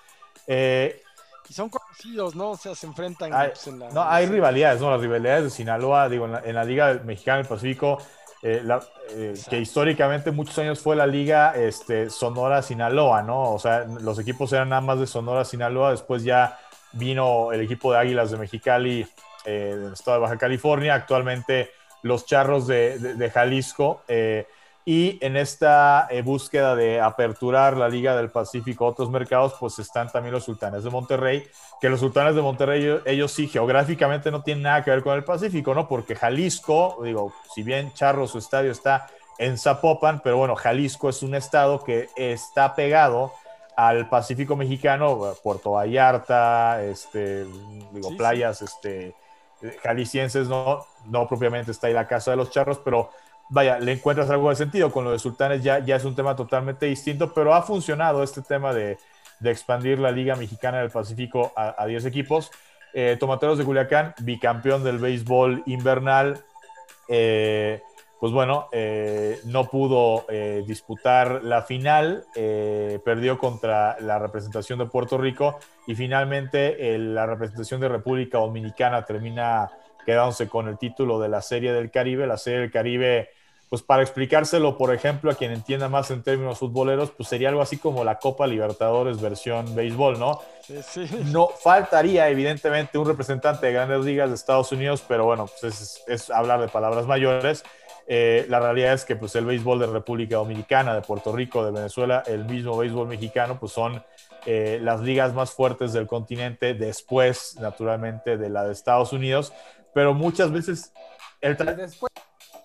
Eh, y son conocidos, ¿no? O sea, se enfrentan. Hay, pues, en la, no, hay rivalidades, ¿no? Las rivalidades de Sinaloa, digo, en la, Liga Mexicana del Pacífico, eh, eh, que históricamente muchos años fue la Liga este, Sonora-Sinaloa, ¿no? O sea, los equipos eran nada más de Sonora-Sinaloa, después ya vino el equipo de Águilas de Mexicali, eh, del estado de Baja California, actualmente los Charros de, de Jalisco. Y en esta eh, búsqueda de aperturar la Liga del Pacífico a otros mercados, pues están también los sultanes de Monterrey, que los sultanes de Monterrey, ellos sí, geográficamente no tienen nada que ver con el Pacífico, ¿no? Porque Jalisco, digo, si bien Charro su estadio está en Zapopan, pero bueno, Jalisco es un estado que está pegado al Pacífico mexicano, Puerto Vallarta, este, digo, playas, este, jaliscienses, no, no propiamente está ahí la casa de los charros, pero vaya, le encuentras algo de sentido. Con lo de Sultanes ya, ya es un tema totalmente distinto, pero ha funcionado este tema de, expandir la Liga Mexicana del Pacífico a, 10 equipos. Eh, Tomateros de Culiacán, bicampeón del béisbol invernal. Eh, pues bueno, eh, no pudo disputar la final, perdió contra la representación de Puerto Rico y finalmente la representación de República Dominicana termina quedándose con el título de la Serie del Caribe. La Serie del Caribe pues para explicárselo, por ejemplo, a quien entienda más en términos futboleros, pues sería algo así como la Copa Libertadores versión béisbol, ¿no? No faltaría, evidentemente, un representante de grandes ligas de Estados Unidos, pero bueno, pues es, hablar de palabras mayores. Eh, la realidad es que pues, el béisbol de República Dominicana, de Puerto Rico, de Venezuela, el mismo béisbol mexicano, pues son eh, las ligas más fuertes del continente, después, naturalmente, de la de Estados Unidos, pero muchas veces el,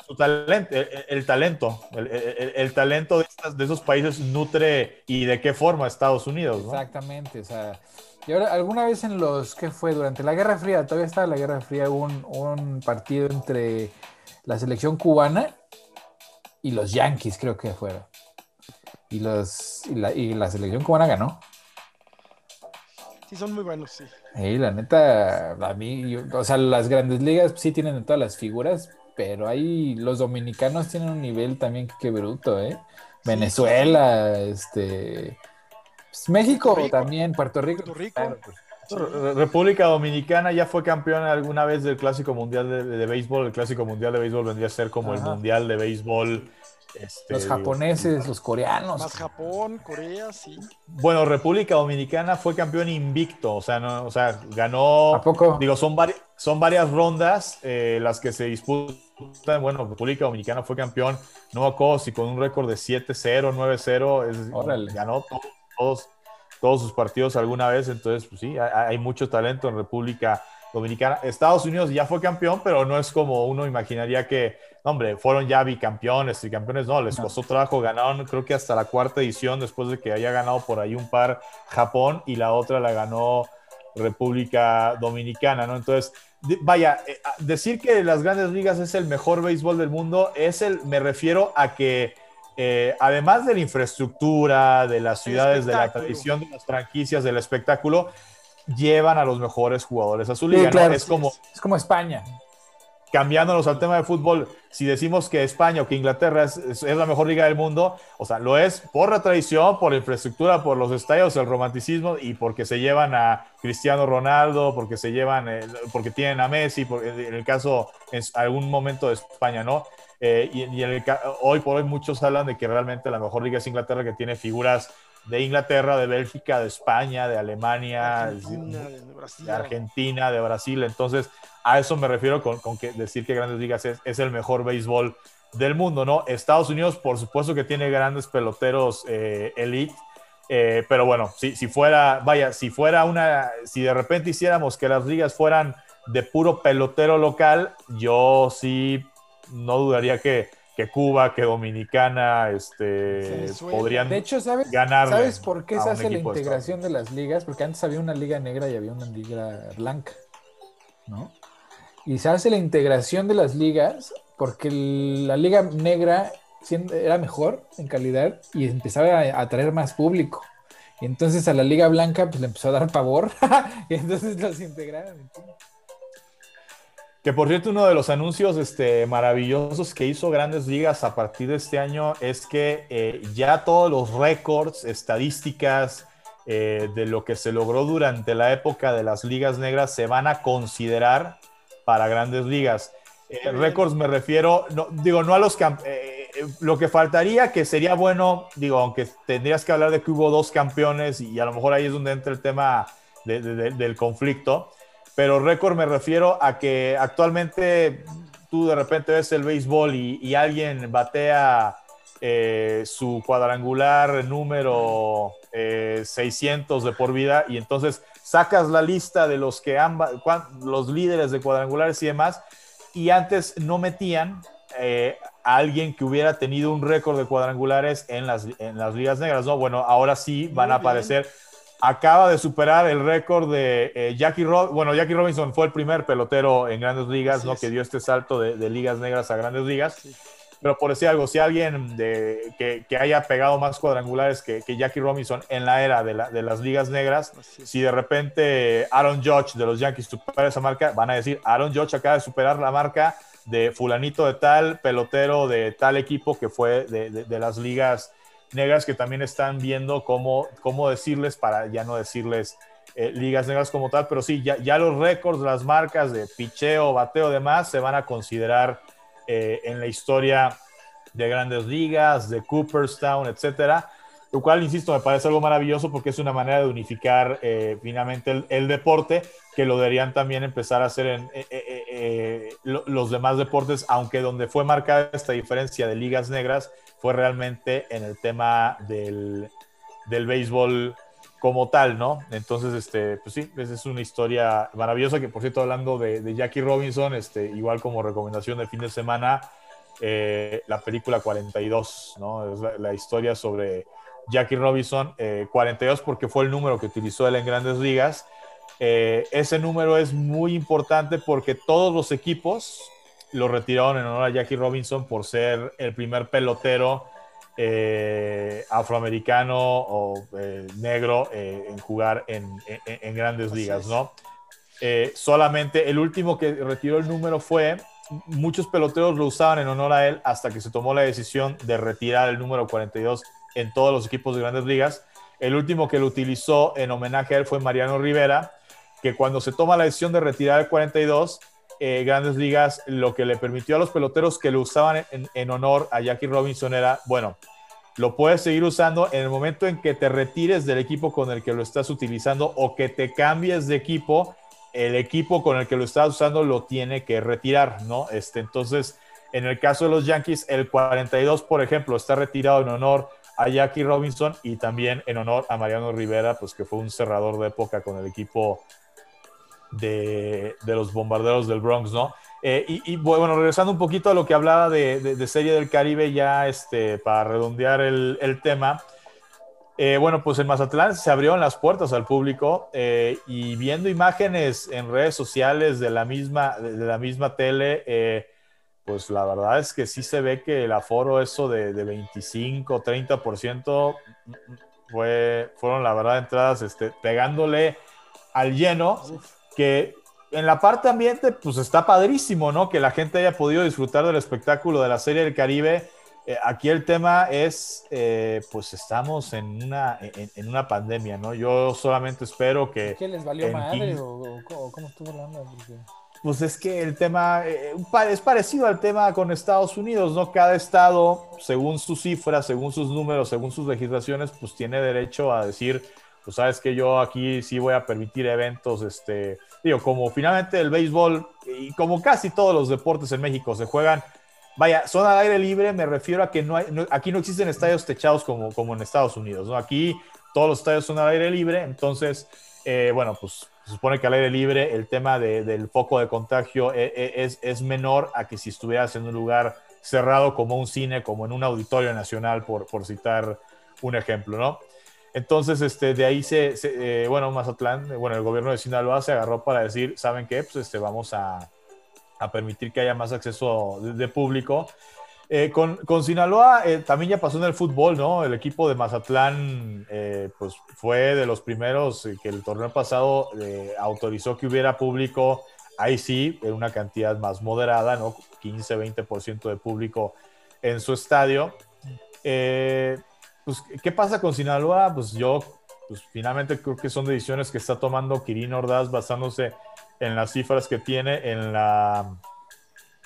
su talento, el, talento, el, talento de, de, esos países nutre y de qué forma Estados Unidos. Exactamente, o sea, y ahora, alguna vez en los, ¿qué fue? Durante la Guerra Fría, todavía estaba la Guerra Fría, un, un partido entre la selección cubana y los Yankees, creo que fueron. Y, los, y, la, y la selección cubana ganó. Sí, son muy buenos, sí. Y la neta, a mí, o sea, las grandes ligas sí tienen todas las figuras, pero ahí los dominicanos tienen un nivel también que bruto, ¿eh? Venezuela, este. Pues, México también, Puerto Rico. Pues, República Dominicana ya fue campeón alguna vez del Clásico Mundial de, Béisbol. El Clásico Mundial de Béisbol vendría a ser como el Mundial de Béisbol. Este, los japoneses, los coreanos. Más Japón, Corea, sí. Bueno, República Dominicana fue campeón invicto, o sea, no, o sea ganó. ¿A poco? Digo, son, son varias rondas eh, las que se disputan. Bueno, República Dominicana fue campeón, no acuerdo si con un récord de 7-0, 9-0, ganó todos todos sus partidos alguna vez, entonces, pues sí, hay, mucho talento en República Dominicana. Estados Unidos ya fue campeón, pero no es como uno imaginaría que, hombre, fueron ya bicampeones, tricampeones, no, les costó trabajo, ganaron creo que hasta la cuarta edición después de que haya ganado por ahí un par Japón y la otra la ganó República Dominicana, ¿no? Entonces, vaya, eh, decir que las grandes ligas es el mejor béisbol del mundo, es el, me refiero a que eh, además de la infraestructura, de las ciudades, de la tradición de las franquicias, del espectáculo, llevan a los mejores jugadores a su liga. es, como, es como España. Cambiándonos al tema de fútbol, si decimos que España o que Inglaterra es, la mejor liga del mundo, o sea, lo es por la tradición, por la infraestructura, por los estadios, el romanticismo y porque se llevan a Cristiano Ronaldo, porque se llevan, eh, porque tienen a Messi, en el caso, en algún momento de España, ¿no? Eh, y, hoy por hoy muchos hablan de que realmente la mejor liga es Inglaterra, que tiene figuras de Inglaterra, de Bélgica, de España, de Alemania, de, Argentina, de Brasil. Entonces, a eso me refiero con, que decir que Grandes Ligas es, el mejor béisbol del mundo, ¿no? Estados Unidos, por supuesto que tiene grandes peloteros eh, elite. Eh, pero bueno, si, si fuera, vaya, si fuera una, si de repente hiciéramos que las ligas fueran de puro pelotero local, yo sí no dudaría que, Cuba, que Dominicana, este, podrían de hecho, ¿sabes, ¿Sabes por qué se hace la integración de, las ligas? Porque antes había una liga negra y había una liga blanca, ¿no? Y se hace la integración de las ligas porque la liga negra era mejor en calidad y empezaba a atraer más público. Y entonces a la liga blanca pues le empezó a dar pavor y entonces los integraron. Que por cierto, uno de los anuncios este, maravillosos que hizo Grandes Ligas a partir de este año es que eh, ya todos los récords, estadísticas eh, de lo que se logró durante la época de las ligas negras se van a considerar para Grandes Ligas. Eh, récords me refiero, no, digo, no a los lo que faltaría que sería bueno, digo, aunque tendrías que hablar de que hubo dos campeones y a lo mejor ahí es donde entra el tema del conflicto pero récord me refiero a que actualmente tú de repente ves el béisbol y, alguien batea eh, su cuadrangular número 600 eh, de por vida y entonces sacas la lista de los que han, los líderes de cuadrangulares y demás y antes no metían eh, a alguien que hubiera tenido un récord de cuadrangulares en las, en las ligas negras, ¿no? Bueno, ahora sí van a aparecer acaba de superar el récord de eh, Jackie Robinson. Bueno, Jackie Robinson fue el primer pelotero en grandes ligas, ¿no? Que dio este salto de, ligas negras a grandes ligas. Pero por decir algo, si alguien de, que, haya pegado más cuadrangulares que, Jackie Robinson en la era de, las ligas negras, si de repente Aaron Judge de los Yankees supera esa marca, van a decir, Aaron Judge acaba de superar la marca de fulanito de tal, pelotero de tal equipo que fue de, las ligas negras que también están viendo cómo, cómo decirles para ya no decirles eh, ligas negras como tal, pero sí, ya, los récords, las marcas de picheo, bateo, demás, se van a considerar eh, en la historia de grandes ligas, de Cooperstown, etcétera. lo cual, insisto, me parece algo maravilloso porque es una manera de unificar eh, finalmente el, deporte, que lo deberían también empezar a hacer en eh, los demás deportes, aunque donde fue marcada esta diferencia de ligas negras fue realmente en el tema del, del béisbol como tal, ¿no? Entonces, este, pues sí, es una historia maravillosa que, por cierto, hablando de, Jackie Robinson, este, igual como recomendación de fin de semana, eh, la película 42, ¿no? Es la, historia sobre Jackie Robinson, 42 eh, porque fue el número que utilizó él en grandes ligas. Eh, ese número es muy importante porque todos los equipos lo retiraron en honor a Jackie Robinson por ser el primer pelotero eh, afroamericano o eh, negro eh, en jugar en, grandes ligas, ¿no? solamente el último que retiró el número fue, muchos peloteros lo usaban en honor a él hasta que se tomó la decisión de retirar el número 42 en todos los equipos de grandes ligas. El último que lo utilizó en homenaje a él fue Mariano Rivera, que cuando se toma la decisión de retirar el 42, Grandes Ligas lo que le permitió a los peloteros que lo usaban en, honor a Jackie Robinson era, bueno, lo puedes seguir usando en el momento en que te retires del equipo con el que lo estás utilizando o que te cambies de equipo, el equipo con el que lo estás usando lo tiene que retirar, ¿no? Este, entonces, en el caso de los Yankees, el 42, por ejemplo, está retirado en honor a Jackie Robinson y también en honor a Mariano Rivera, pues que fue un cerrador de época con el equipo de, los bombarderos del Bronx, ¿no? Eh, y, bueno, regresando un poquito a lo que hablaba de, Serie del Caribe, ya este, para redondear el, tema, eh, bueno, pues en Mazatlán se abrieron las puertas al público eh, y viendo imágenes en redes sociales de la misma, de, la misma tele, pues la verdad es que sí se ve que el aforo, eso de, de 25, 30%, fue, fueron la verdad entradas este, pegándole al lleno que en la parte ambiente, pues está padrísimo, ¿no? Que la gente haya podido disfrutar del espectáculo de la Serie del Caribe. Eh, aquí el tema es, eh, pues estamos en una, en, una pandemia, ¿no? Yo solamente espero que... ¿Qué les valió madre o, cómo estuvo hablando? Pues es que el tema eh, es parecido al tema con Estados Unidos, ¿no? Cada estado, según sus cifras, según sus números, según sus legislaciones, pues tiene derecho a decir pues sabes que yo aquí sí voy a permitir eventos, este, digo, como finalmente el béisbol y como casi todos los deportes en México se juegan, vaya, son al aire libre, me refiero a que no hay, aquí no existen estadios techados como, como en Estados Unidos, ¿no? Aquí todos los estadios son al aire libre, entonces, eh, bueno, pues se supone que al aire libre el tema del foco de contagio e, e, es, es, menor a que si estuvieras en un lugar cerrado como un cine, como en un auditorio nacional, por, por citar un ejemplo, ¿no? Entonces, este, de ahí se, eh, bueno, Mazatlán, eh, bueno, el gobierno de Sinaloa se agarró para decir, ¿saben qué? Pues este, vamos a, permitir que haya más acceso de, público. Eh, con, Sinaloa también ya pasó en el fútbol, ¿no? El equipo de Mazatlán, pues fue de los primeros que el torneo pasado autorizó que hubiera público, ahí sí, en una cantidad más moderada, ¿no? 15, 20% de público en su estadio. Eh, pues, ¿qué pasa con Sinaloa? Pues yo, pues finalmente creo que son decisiones que está tomando Kirin Ordaz basándose en las cifras que tiene, en la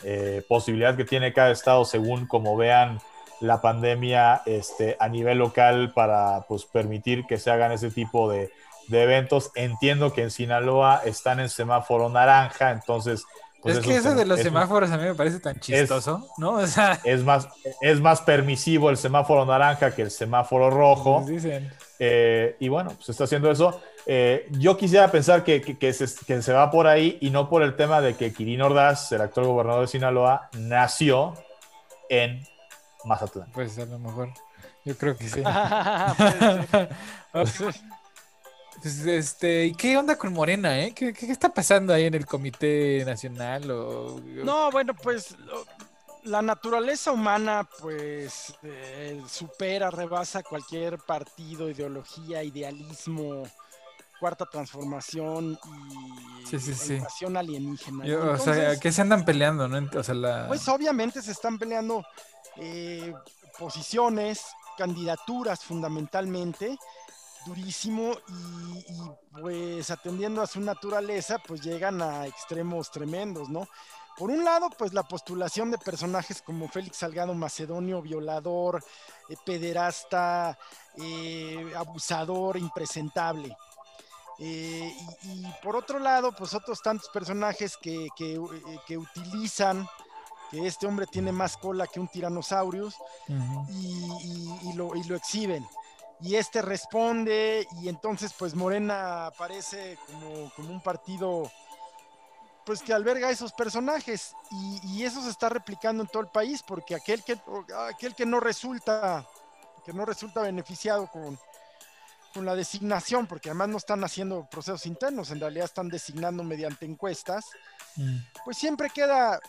eh, posibilidad que tiene cada estado según como vean la pandemia este, a nivel local para pues, permitir que se hagan ese tipo de eventos. Entiendo que en Sinaloa están en semáforo naranja, entonces pues es que eso de los semáforos a mí me parece tan chistoso, ¿no? O sea... es, más, es más permisivo el semáforo naranja que el semáforo rojo. Dicen. Eh, y bueno, pues está haciendo eso. Eh, yo quisiera pensar que, que, se, va por ahí y no por el tema de que Kirin Ordaz, el actual gobernador de Sinaloa, nació en Mazatlán. Pues a lo mejor. Yo creo que sí. este, ¿y qué onda con Morena, eh? ¿Qué, está pasando ahí en el Comité Nacional? O... No, bueno, pues la naturaleza humana, pues, eh, supera, rebasa cualquier partido, ideología, idealismo, cuarta transformación y sí, sí, alienígena. o sea, ¿qué se andan peleando, no? Pues obviamente se están peleando eh, posiciones, candidaturas fundamentalmente durísimo y, pues atendiendo a su naturaleza pues llegan a extremos tremendos, ¿no? Por un lado, pues la postulación de personajes como Félix Salgado Macedonio, violador, eh, pederasta, eh, abusador, impresentable. Eh, y, por otro lado, pues otros tantos personajes que, que, utilizan que este hombre tiene más cola que un tiranosaurus y, lo, y, lo, exhiben. Y este responde y entonces pues Morena aparece como, como un partido pues que alberga esos personajes y, eso se está replicando en todo el país porque aquel que, aquel que no resulta que no resulta beneficiado con, con la designación, porque además no están haciendo procesos internos, en realidad están designando mediante encuestas, mm. pues siempre queda,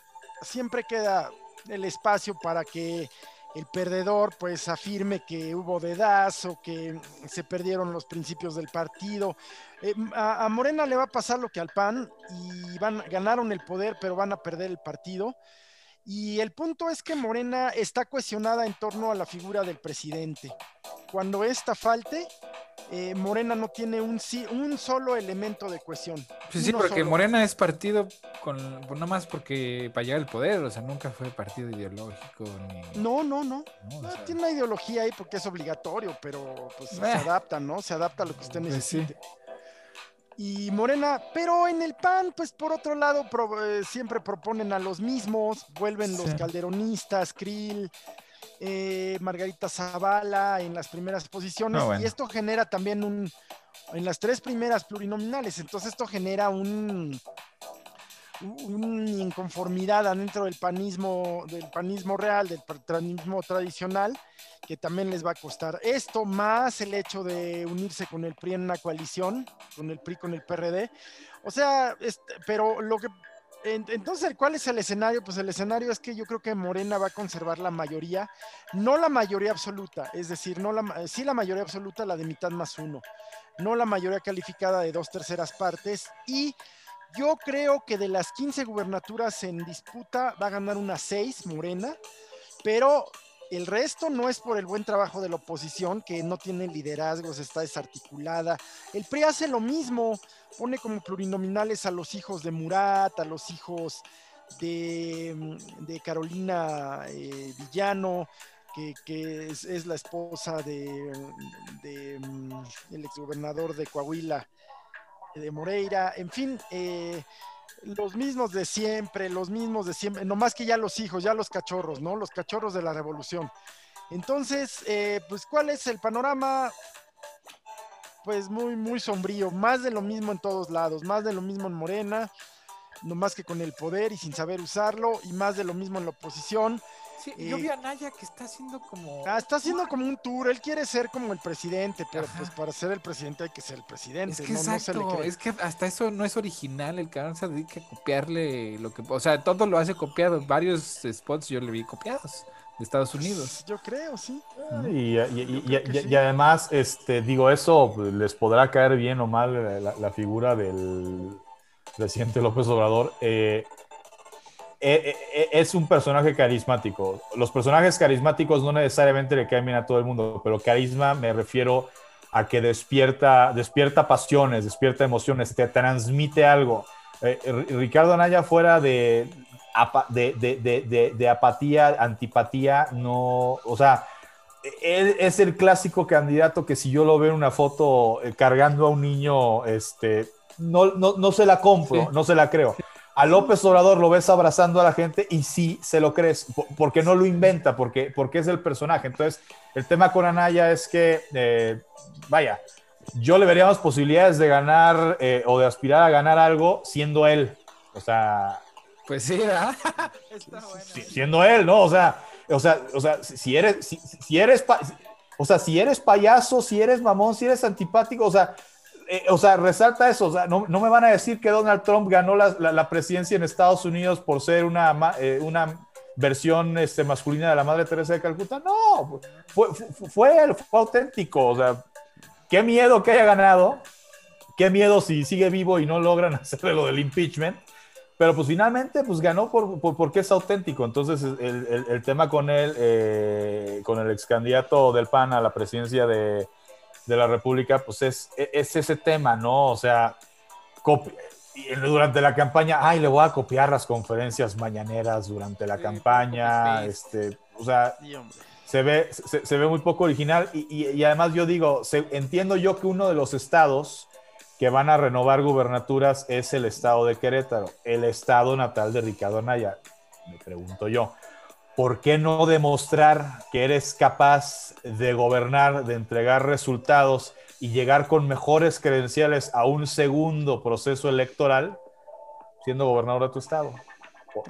siempre queda el espacio para que el perdedor pues afirme que hubo dedazo, que se perdieron los principios del partido. Eh, a, Morena le va a pasar lo que al PAN y van, ganaron el poder, pero van a perder el partido. Y el punto es que Morena está cuestionada en torno a la figura del presidente. Cuando esta falte, eh, Morena no tiene un, un solo elemento de cohesión. Pues sí, porque Morena es partido con pues nada más porque para llegar al poder, o sea, nunca fue partido ideológico. No, no, no. tiene una ideología ahí porque es obligatorio, pero pues se adapta, ¿no? Se adapta a lo que usted pues necesite. Y Morena, pero en el PAN, pues por otro lado, eh, siempre proponen a los mismos, vuelven los calderonistas, Krill, eh, Margarita Zavala en las primeras posiciones, y esto genera también un, en las tres primeras plurinominales, entonces esto genera un, una inconformidad dentro del panismo, del panismo real, del panismo tradicional, que también les va a costar. Esto más el hecho de unirse con el PRI en una coalición, con el PRI, con el PRD. O sea, pero lo que entonces, ¿cuál es el escenario? Pues el escenario es que yo creo que Morena va a conservar la mayoría, no la mayoría absoluta, es decir, no la, sí la mayoría absoluta, la de mitad más uno, no la mayoría calificada de dos terceras partes y yo creo que de las 15 gubernaturas en disputa va a ganar una 6 Morena, pero el resto no es por el buen trabajo de la oposición, que no tiene liderazgos, está desarticulada. El PRI hace lo mismo, pone como plurinominales a los hijos de Murat, a los hijos de, de Carolina eh, Villano, que, es, la esposa de, de mm, el exgobernador de Coahuila, de Moreira, en fin, eh, los mismos de siempre, los mismos de siempre, nomás que ya los hijos, ya los cachorros, ¿no? Los cachorros de la revolución. Entonces, eh, pues, ¿cuál es el panorama? Pues muy, muy sombrío, más de lo mismo en todos lados, más de lo mismo en Morena, nomás que con el poder y sin saber usarlo, y más de lo mismo en la oposición yo vi a Naya que está haciendo como. Ah, está haciendo como un tour. Él quiere ser como el presidente, pero pues para ser el presidente hay que ser el presidente. Es que exacto, es que hasta eso no es original. El cabrón se dedica a copiarle lo que. O sea, todo lo hace copiado. Varios spots yo le vi copiados de Estados Unidos. Yo creo, sí. Y, y, además, este, digo, eso les podrá caer bien o mal la, la figura del presidente López Obrador. Eh, eh, eh, eh, es un personaje carismático. Los personajes carismáticos no necesariamente le caen bien a todo el mundo, pero carisma me refiero a que despierta, despierta pasiones, despierta emociones, te transmite algo. Ricardo Anaya fuera de, de, de, apatía, antipatía, no, o sea, él es el clásico candidato que si yo lo veo en una foto cargando a un niño, este, no, no, se la compro, no se la creo. A López Obrador lo ves abrazando a la gente y sí se lo crees, porque no lo inventa, porque, porque es el personaje. Entonces, el tema con Anaya es que, eh, vaya, yo le vería más posibilidades de ganar eh, o de aspirar a ganar algo siendo él. O sea. Pues sí, ¿verdad? siendo él, ¿no? O sea, o sea, o sea si eres, si eres, o sea, si eres payaso, si eres mamón, si eres antipático, o sea, eh, o sea, resalta eso, o sea, no, me van a decir que Donald Trump ganó la, presidencia en Estados Unidos por ser una, eh, una versión este, masculina de la Madre Teresa de Calcuta. No, fue, fue, él, fue auténtico, o sea, qué miedo que haya ganado, qué miedo si sigue vivo y no logran hacerle lo del impeachment. Pero pues finalmente pues ganó por, porque es auténtico. Entonces el, tema con él, eh, con el ex candidato del PAN a la presidencia de, de la República, pues es, es ese tema, ¿no? O sea, y durante la campaña, ay, le voy a copiar las conferencias mañaneras durante la campaña, este, o sea, se ve, se, ve muy poco original y, además yo digo, entiendo yo que uno de los estados que van a renovar gubernaturas es el estado de Querétaro, el estado natal de Ricardo Anaya. Me pregunto yo, ¿por qué no demostrar que eres capaz de gobernar, de entregar resultados y llegar con mejores credenciales a un segundo proceso electoral siendo gobernador de tu estado.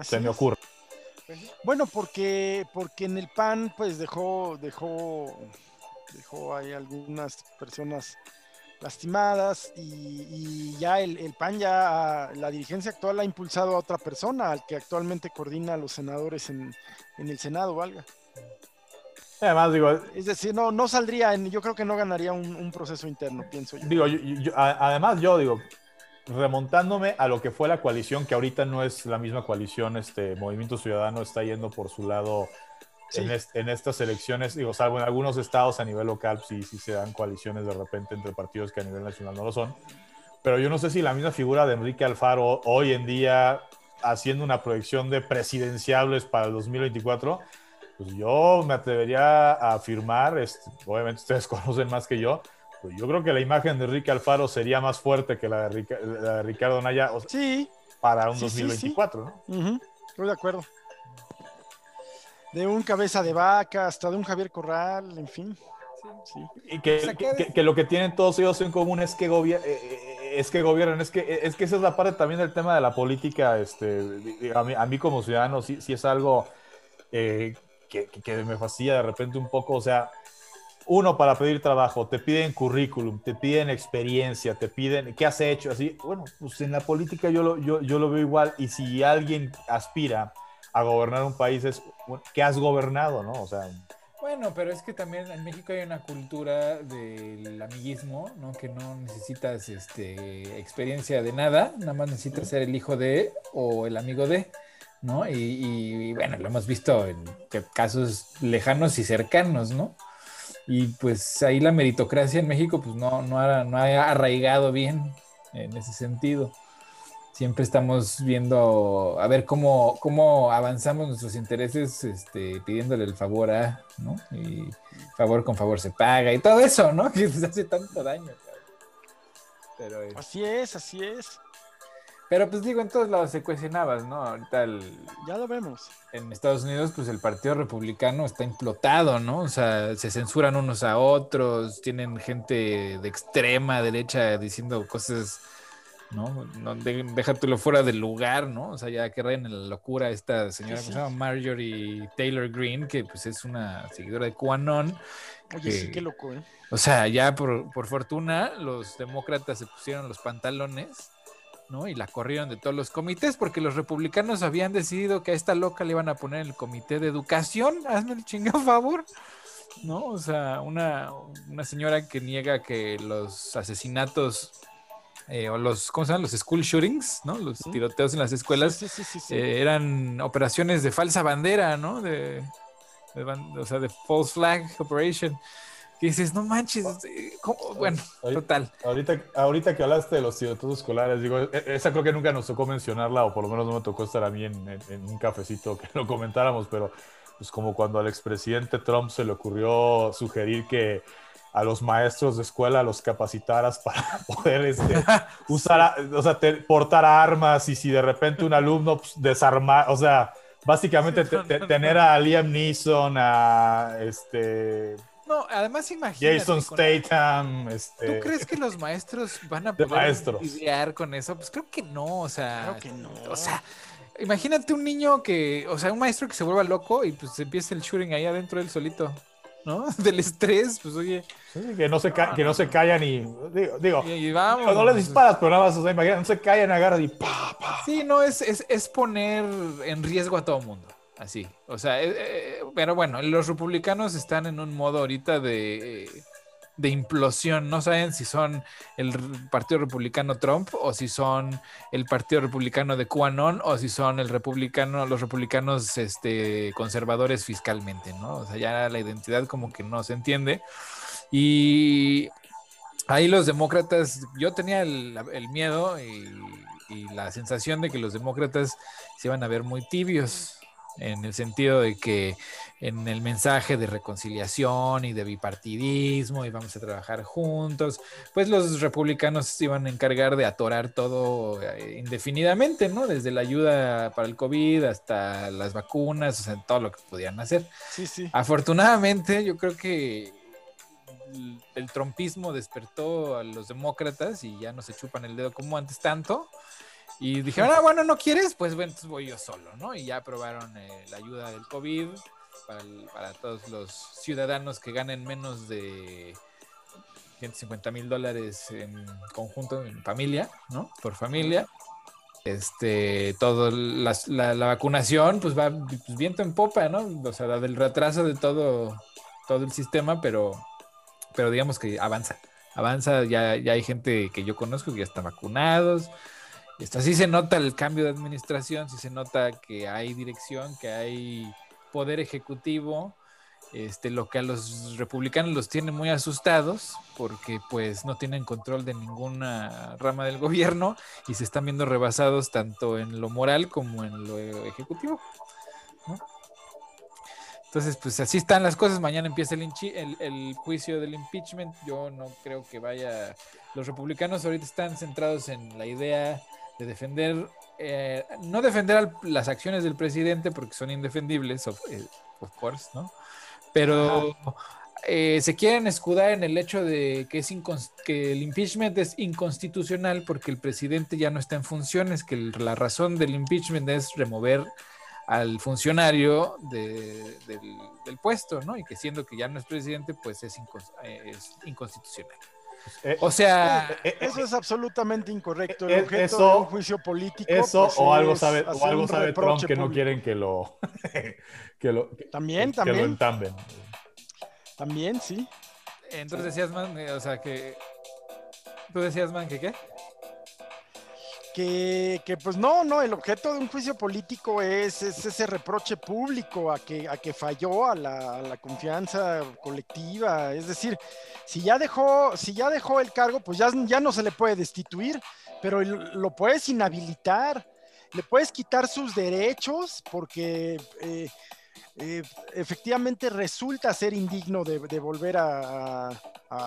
Se me ocurre. Bueno, porque, porque en el PAN pues dejó, dejó, dejó ahí algunas personas lastimadas y, ya el, el, PAN ya, la dirigencia actual ha impulsado a otra persona, al que actualmente coordina a los senadores en, en el Senado, valga. Además, digo. Es decir, no, no saldría, en, yo creo que no ganaría un, proceso interno, pienso yo. Digo, además, yo digo, remontándome a lo que fue la coalición, que ahorita no es la misma coalición, este Movimiento Ciudadano está yendo por su lado en, estas elecciones, digo, salvo en algunos estados a nivel local, sí, sí se dan coaliciones de repente entre partidos que a nivel nacional no lo son. Pero yo no sé si la misma figura de Enrique Alfaro hoy en día, haciendo una proyección de presidenciables para el 2024, pues yo me atrevería a afirmar, este, obviamente ustedes conocen más que yo, pues yo creo que la imagen de Enrique Alfaro sería más fuerte que la de, Ricardo Naya sí. para un 2024, ¿no? Estoy de acuerdo. De un cabeza de vaca hasta de un Javier Corral, en fin. Sí. Y que, que, lo que tienen todos ellos en común es que, eh, eh, es que gobiernan, es que, es que esa es la parte también del tema de la política. Este, a, mí, a mí como ciudadano sí, sí es algo eh, que, me fascina de repente un poco, o sea, uno para pedir trabajo, te piden currículum, te piden experiencia, te piden qué has hecho, así, bueno, pues en la política yo lo, yo, yo lo veo igual y si alguien aspira a gobernar un país es, ¿qué has gobernado, no? O sea... Bueno, pero es que también en México hay una cultura del amiguismo, ¿no? Que no necesitas este, experiencia de nada, nada más necesitas ser el hijo de o el amigo de. ¿no? Y, bueno, lo hemos visto en casos lejanos y cercanos, ¿no? Y pues ahí la meritocracia en México pues no, no, ha, no ha arraigado bien en ese sentido. Siempre estamos viendo a ver cómo, cómo avanzamos nuestros intereses este, pidiéndole el favor a, ¿no? Y favor con favor se paga y todo eso, ¿no? Que nos hace tanto daño. Pero, así es, así es. Pero pues digo, en todos lados se cuestionabas, ¿no? Ahorita el, Ya lo vemos. En Estados Unidos, pues el Partido Republicano está implotado, ¿no? O sea, se censuran unos a otros, tienen gente de extrema derecha diciendo cosas, ¿no? no déjatelo fuera del lugar, ¿no? O sea, ya que en la locura esta señora que se llama Marjorie Taylor Greene, que pues es una seguidora de QAnon. Oye, sí, qué loco, ¿eh? O sea, ya por, por fortuna los demócratas se pusieron los pantalones ¿no? Y la corrieron de todos los comités porque los republicanos habían decidido que a esta loca le iban a poner el comité de educación, hazme el chingado favor, ¿no? O sea, una, señora que niega que los asesinatos eh, o los, ¿cómo se llaman? Los school shootings, ¿no? Los tiroteos en las escuelas eh, eran operaciones de falsa bandera, ¿no? De, o sea, de false flag operation que dices, no manches, eh, bueno, total. Ahorita, ahorita que hablaste de los tiroteos escolares, digo, e, esa creo que nunca nos tocó mencionarla, o por lo menos no me tocó estar a mí en, un cafecito que lo comentáramos, pero pues como cuando al expresidente Trump se le ocurrió sugerir que a los maestros de escuela los capacitaras para poder este, usar, o sea, portar armas y si de repente un alumno pues, desarmar, o sea, básicamente tener a Liam Neeson, a este no, además imagínate. Jason Statham. Este... ¿Tú crees que los maestros van a poder lidiar con eso? Pues creo que no, o sea. Creo que no. O sea, imagínate un niño que, o sea, un maestro que se vuelva loco y pues empieza el shooting ahí adentro del solito. ¿No? Del estrés, pues oye. que no se, que no se callan y. Digo, no les disparas, pero nada más, o sea, imagínate, no se callan, agarran y pa, pa. Sí, no, es, es, es poner en riesgo a todo el mundo. Así. O sea, eh, eh, pero bueno, los republicanos están en un modo ahorita de, de implosión. No saben si son el Partido Republicano Trump o si son el Partido Republicano de QAnon o si son el republicano, los republicanos este, conservadores fiscalmente, ¿no? O sea, ya la identidad como que no se entiende. Y ahí los demócratas, yo tenía el, miedo y y la sensación de que los demócratas se iban a ver muy tibios en el sentido de que en el mensaje de reconciliación y de bipartidismo y vamos a trabajar juntos, pues los republicanos se iban a encargar de atorar todo eh, indefinidamente, ¿no? Desde la ayuda para el COVID hasta las vacunas, o sea, todo lo que podían hacer. Sí, sí. Afortunadamente, yo creo que el trompismo despertó a los demócratas y ya no se chupan el dedo como antes tanto. Y dijeron, ah, bueno, ¿no quieres? Pues bueno, entonces voy yo solo, ¿no? Y ya aprobaron eh, la ayuda del COVID para, todos los ciudadanos que ganen menos de 150 mil dólares en conjunto, en familia, ¿no? Por familia. Este, todo la, la, vacunación, pues va pues, viento en popa, ¿no? O sea, del retraso de todo, todo el sistema, pero, pero digamos que avanza. Avanza, ya, ya hay gente que yo conozco que ya están vacunados esto, sí se nota el cambio de administración, sí se nota que hay dirección, que hay poder ejecutivo, este, lo que a los republicanos los tiene muy asustados porque pues no tienen control de ninguna rama del gobierno y se están viendo rebasados tanto en lo moral como en lo ejecutivo. Entonces, pues así están las cosas. Mañana empieza el, juicio del impeachment. Yo no creo que vaya... Los republicanos ahorita están centrados en la idea de defender, eh, no defender las acciones del presidente porque son indefendibles, of, eh, course, ¿no? Pero eh, se quieren escudar en el hecho de que, es que el impeachment es inconstitucional porque el presidente ya no está en funciones, que la razón del impeachment es remover al funcionario del, puesto, ¿no? Y que siendo que ya no es presidente, pues es inconstitucional. Eh, o sea, eh, eh, eso es absolutamente incorrecto. El objeto eso, de un juicio político. Eso pues, o algo sabe, o algo sabe Trump que no quieren que lo, que lo también, que, también. lo entamben. También, sí. Entonces decías, man, o sea que tú decías, man, que qué? Que, pues no, no, el objeto de un juicio político es, ese reproche público a que, a que falló a la, confianza colectiva. Es decir, si ya dejó, si ya dejó el cargo, pues ya, ya no se le puede destituir, pero lo puedes inhabilitar, le puedes quitar sus derechos porque eh, eh, efectivamente resulta ser indigno de, volver a,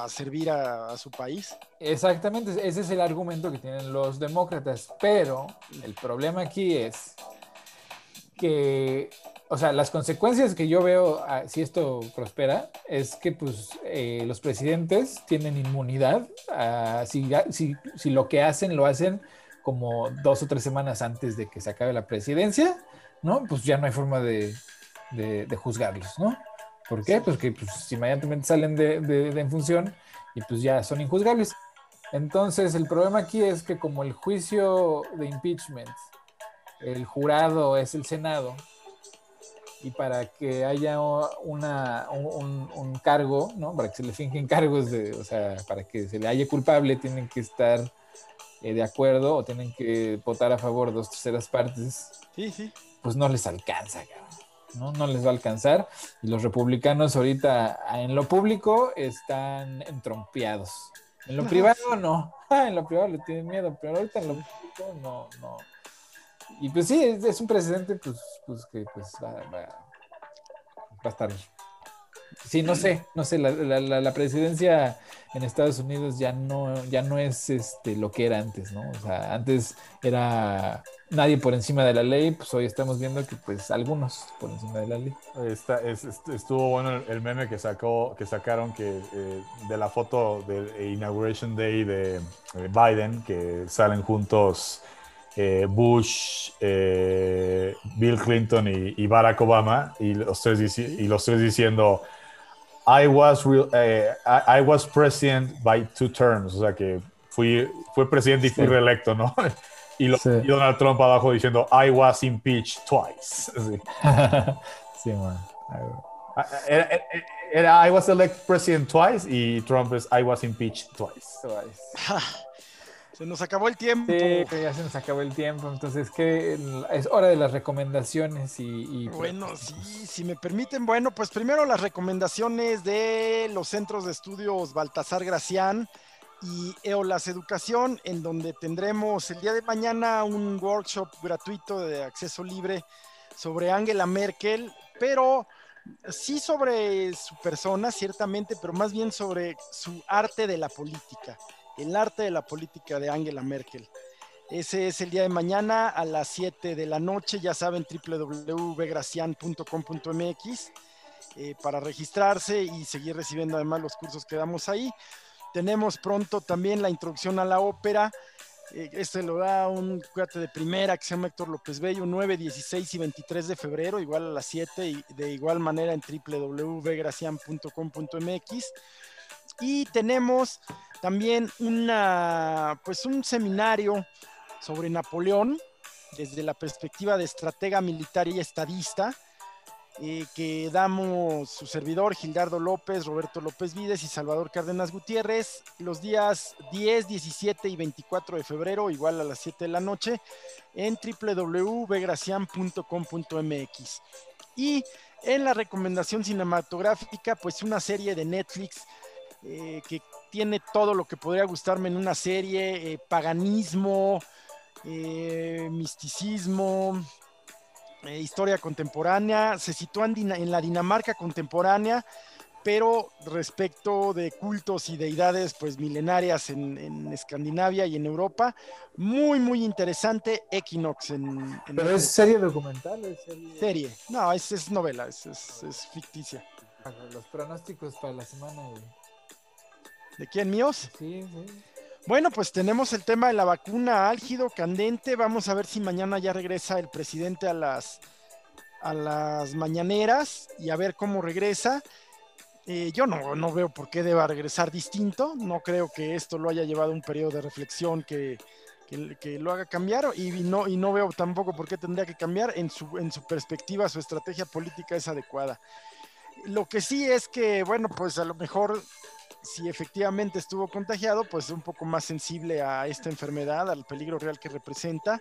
servir a, su país. Exactamente, ese es el argumento que tienen los demócratas, pero el problema aquí es que, o sea, las consecuencias que yo veo ah, si esto prospera es que pues eh, los presidentes tienen inmunidad ah, si, si, si lo que hacen lo hacen como dos o tres semanas antes de que se acabe la presidencia, ¿no? Pues ya no hay forma de, de, juzgarlos, ¿no? ¿Por qué? Pues que pues, inmediatamente salen de, de, en función y pues ya son injuzgables. Entonces, el problema aquí es que como el juicio de impeachment, el jurado es el Senado, y para que haya una, un, cargo, ¿no? Para que se le fingen cargos de, o sea, para que se le haya culpable, tienen que estar eh, de acuerdo o tienen que votar a favor dos terceras partes. Sí, sí. Pues no les alcanza, cabrón. ¿No? No les va a alcanzar. Y los republicanos ahorita en lo público están entrompeados. En lo privado no. en lo privado le tienen miedo, pero ahorita en lo público no, no. Y pues sí, es, un presidente pues, pues que pues va, va, va a estar Sí, no sé, no sé, la, presidencia en Estados Unidos ya no, ya no es este, lo que era antes, ¿no? O sea, antes era nadie por encima de la ley, pues hoy estamos viendo que pues algunos por encima de la ley. Está, estuvo bueno el meme que sacó, que sacaron que eh, de la foto del Inauguration Day de Biden, que salen juntos eh, Bush, eh, Bill Clinton y, Barack Obama, y los tres, y los tres diciendo I was, eh, I, was president by two terms, o sea que fui, fue presidente y fui reelecto, ¿no? Y, Donald Trump abajo diciendo I was impeached twice. Sí, man. Ah, era, I was elected president twice y Trump es I was impeached twice. twice. Se nos acabó el tiempo. Sí, ya se nos acabó el tiempo. Entonces, que es hora de las recomendaciones y. bueno, sí, si me permiten, bueno, pues primero las recomendaciones de los centros de estudios Baltasar Gracián, y Eolas Educación, en donde tendremos el día de mañana un workshop gratuito de acceso libre sobre Angela Merkel, pero sí sobre su persona, ciertamente, pero más bien sobre su arte de la política, el arte de la política de Angela Merkel. Ese es el día de mañana a las 7 de la noche, ya saben, www.gracian.com.mx eh, para registrarse y seguir recibiendo además los cursos que damos ahí. Tenemos pronto también la introducción a la ópera. Eh, este lo da un cuate de primera que se llama Héctor López Bello, 9, 16 y 23 de febrero, igual a las 7 y de igual manera en www.gracian.com.mx. Y tenemos también una, pues un seminario sobre Napoleón desde la perspectiva de estratega militar y estadista, eh, que damos su servidor Gildardo López, Roberto López Vides y Salvador Cárdenas Gutiérrez los días 10, 17 y 24 de febrero, igual a las 7 de la noche, en www.begracian.com.mx. Y en la recomendación cinematográfica, pues una serie de Netflix eh, que tiene todo lo que podría gustarme en una serie, eh, paganismo, eh, misticismo, historia contemporánea, se sitúa en, la Dinamarca contemporánea, pero respecto de cultos y deidades pues milenarias en, Escandinavia y en Europa, muy muy interesante. Equinox en, pero es serie documental ¿es serie? no es, novela es, ficticia. Los pronósticos para la semana ¿De quién míos? sí sí bueno, pues tenemos el tema de la vacuna álgido, candente. Vamos a ver si mañana ya regresa el presidente a las, a las mañaneras y a ver cómo regresa. Eh, yo no, no veo por qué deba regresar distinto. No creo que esto lo haya llevado a un periodo de reflexión que, que, lo haga cambiar y no, y no veo tampoco por qué tendría que cambiar. En su, en su perspectiva, su estrategia política es adecuada. Lo que sí es que, bueno, pues a lo mejor si efectivamente estuvo contagiado, pues un poco más sensible a esta enfermedad, al peligro real que representa.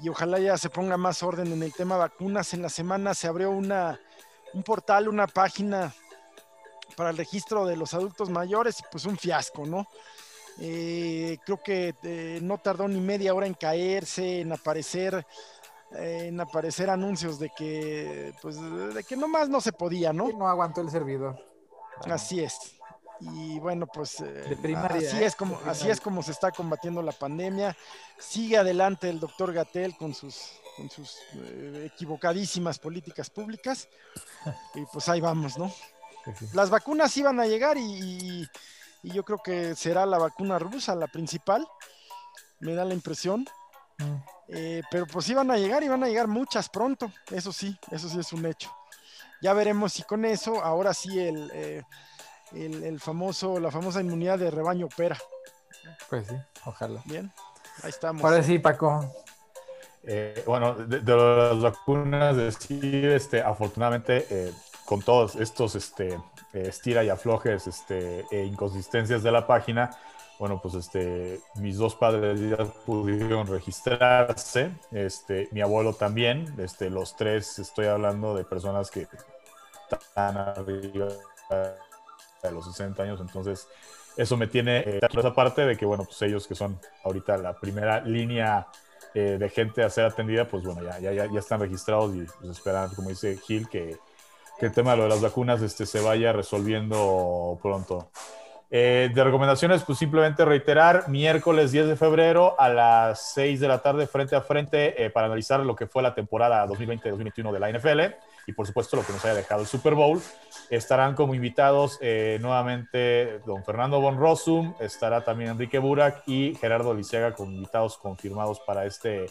Y ojalá ya se ponga más orden en el tema vacunas. En la semana se abrió una, un portal, una página para el registro de los adultos mayores y pues un fiasco, ¿no? Eh, creo que eh, no tardó ni media hora en caerse, en aparecer, eh, en aparecer anuncios de que, pues, de que nomás no se podía, ¿no? no aguantó el servidor. Así es y bueno pues eh, así es como así es como se está combatiendo la pandemia. Sigue adelante el doctor Gatel con sus con sus eh, equivocadísimas políticas públicas. Y pues ahí vamos no las vacunas iban a llegar y, yo creo que será la vacuna rusa la principal me da la impresión. Mm. eh, pero pues iban a llegar y van a llegar muchas pronto eso sí eso sí es un hecho. Ya veremos si con eso ahora sí el el, famoso, la famosa inmunidad de rebaño opera. Pues sí, ojalá. Bien, ahí estamos. Ahora sí, Paco. Eh, bueno, de, las vacunas, decir, este, afortunadamente, eh, con todos estos este, eh, estira y aflojes este, e inconsistencias de la página, bueno, pues este, mis dos padres ya pudieron registrarse, este, mi abuelo también, este, los tres, estoy hablando de personas que están arriba de los 60 años, entonces eso me tiene eh, esa parte de que, bueno, pues ellos que son ahorita la primera línea eh, de gente a ser atendida, pues bueno, ya, ya, ya están registrados y pues, esperan, como dice Gil, que, que, el tema de, lo de las vacunas este, se vaya resolviendo pronto. Eh, de recomendaciones, pues simplemente reiterar, miércoles 10 de febrero a las 6 de la tarde, frente a frente, eh, para analizar lo que fue la temporada 2020-2021 de la NFL y por supuesto lo que nos haya dejado el Super Bowl. Estarán como invitados eh, nuevamente don Fernando Von Rossum, estará también Enrique Burak y Gerardo Lisiaga como invitados confirmados para este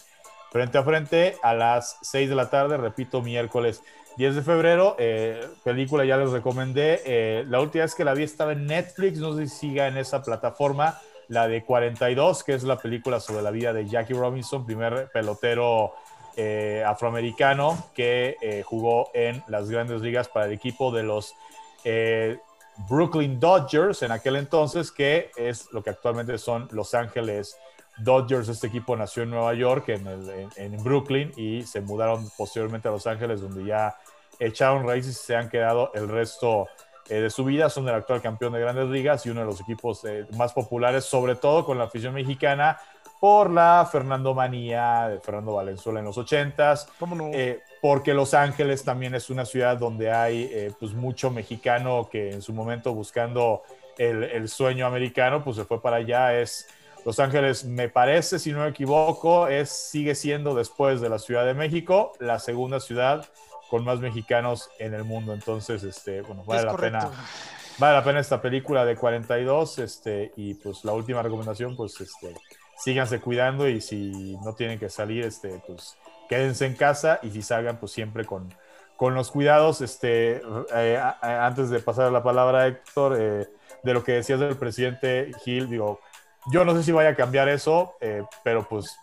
frente a frente a las 6 de la tarde, repito, miércoles 10 de febrero. Eh, película ya les recomendé. Eh, la última vez que la vi estaba en Netflix, no sé si siga en esa plataforma. La de 42, que es la película sobre la vida de Jackie Robinson, primer pelotero eh, afroamericano que eh, jugó en las grandes ligas para el equipo de los eh, Brooklyn Dodgers en aquel entonces, que es lo que actualmente son Los Ángeles Dodgers. Este equipo nació en Nueva York, en, en Brooklyn, y se mudaron posteriormente a Los Ángeles, donde ya echaron raíces y se han quedado el resto de su vida, son el actual campeón de grandes ligas y uno de los equipos más populares, sobre todo con la afición mexicana, por la Fernando Manía de Fernando Valenzuela en los 80s. ¿Cómo no? Eh, porque Los Ángeles también es una ciudad donde hay eh, pues mucho mexicano que en su momento buscando el, el, sueño americano, pues se fue para allá. Es Los Ángeles, me parece, si no me equivoco, es, sigue siendo después de la Ciudad de México la segunda ciudad con más mexicanos en el mundo. Entonces, este, bueno, vale Es la correcto. pena. Vale la pena esta película de 42, este, y pues la última recomendación, pues este, síganse cuidando y si no tienen que salir, este, pues quédense en casa y si salgan, pues siempre con, con los cuidados. Este, eh, antes de pasar la palabra a Héctor, eh, de lo que decías del presidente Gil, digo, yo no sé si vaya a cambiar eso, eh, pero pues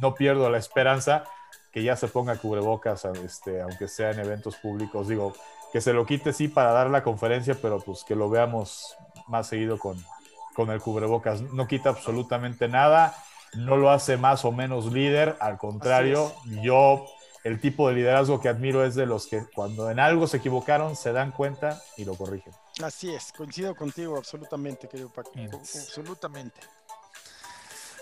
no pierdo la esperanza que ya se ponga cubrebocas, este, aunque sea en eventos públicos. Digo, que se lo quite sí para dar la conferencia, pero pues que lo veamos más seguido con, con el cubrebocas. No quita absolutamente nada, no lo hace más o menos líder, al contrario, yo el tipo de liderazgo que admiro es de los que cuando en algo se equivocaron se dan cuenta y lo corrigen. Así es, coincido contigo absolutamente, querido Paco. Absolutamente.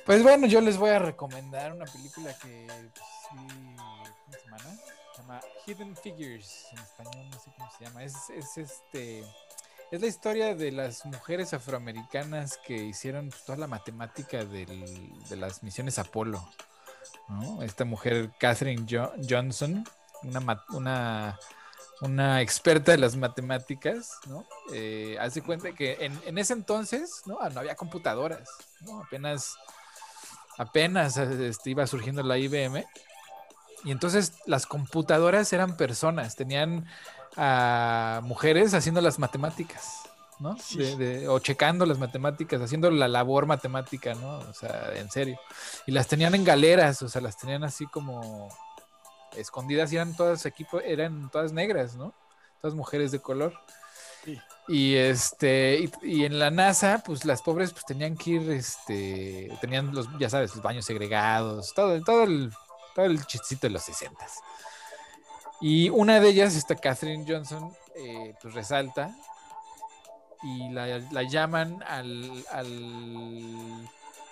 Pues bueno, yo les voy a recomendar una película que pues, sí, ¿cómo se llama? Se llama Hidden Figures, en español no sé cómo se llama. Es, es este es la historia de las mujeres afroamericanas que hicieron pues, toda la matemática del- de las misiones Apolo. Esta mujer, Catherine Jo- Johnson, una, una, una experta de las matemáticas, ¿no? Eh, hace cuenta que en, en ese entonces ¿no? no había computadoras, apenas apenas este, iba surgiendo la IBM. Y entonces las computadoras eran personas, tenían a mujeres haciendo las matemáticas, ¿no? Sí. De- de- o checando las matemáticas, haciendo la labor matemática, ¿no? O sea, en serio. Y las tenían en galeras, o sea, las tenían así como escondidas y eran todas equipo, eran todas negras, ¿no? Todas mujeres de color. Sí. Y este, y, y en la NASA, pues las pobres pues tenían que ir, este, tenían los, ya sabes, los baños segregados, todo, todo el, todo el chistito de los 60 Y una de ellas, esta Catherine Johnson, eh, pues resalta y la, la llaman al, al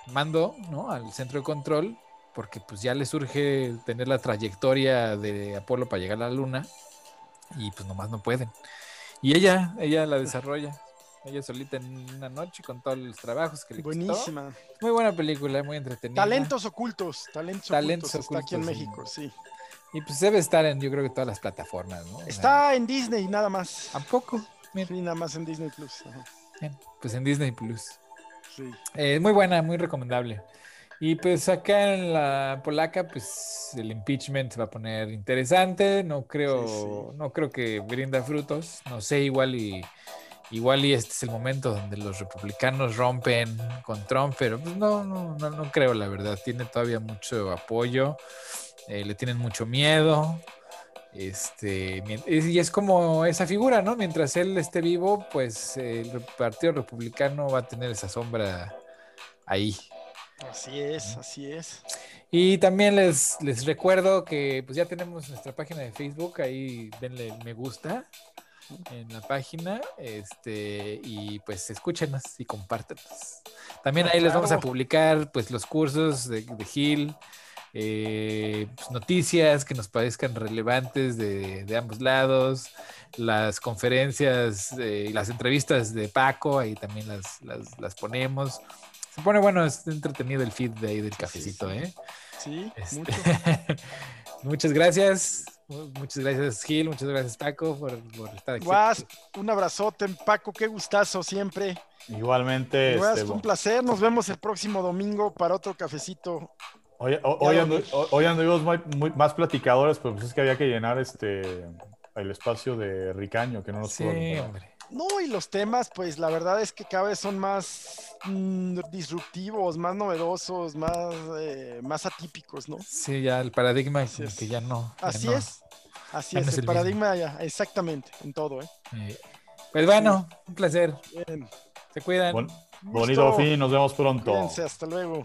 mando, ¿no? Al centro de control, porque pues ya le surge tener la trayectoria de Apolo para llegar a la luna y pues nomás no pueden. Y ella, ella la desarrolla. Ella solita en una noche con todos los trabajos que le costó. Buenísima. Muy buena película, muy entretenida. Talentos ocultos, talentos, Talentos ocultos. Está aquí en. México, sí. Y pues debe estar en, yo creo que todas las plataformas, ¿no? O sea, Está en Disney nada más. ¿A poco? Mira, Sí, nada más en Disney Plus. Ajá. bien, pues en Disney Plus. Sí. Eh, muy buena, muy recomendable. Y pues acá en la polaca, pues el impeachment se va a poner interesante. No creo, Sí, sí. no creo que brinda frutos. No sé, igual y igual y este es el momento donde los republicanos rompen con Trump, pero pues no, no, no, no creo, la verdad. Tiene todavía mucho apoyo, eh, le tienen mucho miedo. Este, y es como esa figura, ¿no? Mientras él esté vivo, pues el Partido Republicano va a tener esa sombra ahí. Así es, así es. Y también les, les recuerdo que pues ya tenemos nuestra página de Facebook, ahí denle me gusta en la página, este, y pues escúchenos y compártenos. También Ah, ahí les vamos a publicar pues los cursos de, de Gil, eh, pues, noticias que nos parezcan relevantes de, de ambos lados, las conferencias eh, y las entrevistas de Paco, ahí también las, las, las ponemos. Se pone bueno, es entretenido el feed de ahí del cafecito. ¿eh? Sí, Este, mucho. muchas gracias. Muchas gracias, Gil. Muchas gracias, Paco, por, por estar aquí. Guas, un abrazote, Paco, qué gustazo siempre. Igualmente, Guas, este, un placer. Nos vemos el próximo domingo para otro cafecito. Hoy, hoy, andu- hoy anduvimos muy, muy- más platicadores, pero pues es que había que llenar este el espacio de Ricaño, que no nos Sí, pudo hombre. No, y los temas, pues la verdad es que cada vez son más mm, disruptivos, más novedosos, más, eh, más atípicos, ¿no? Sí, ya el paradigma Así es. que ya no. ya Así no. es. Así no es, es el el paradigma ya, exactamente, en todo, ¿eh? Eh, Pues bueno, un placer. Bien. Se cuidan. Bon- bonito fin, nos vemos pronto. Cuídense, hasta luego.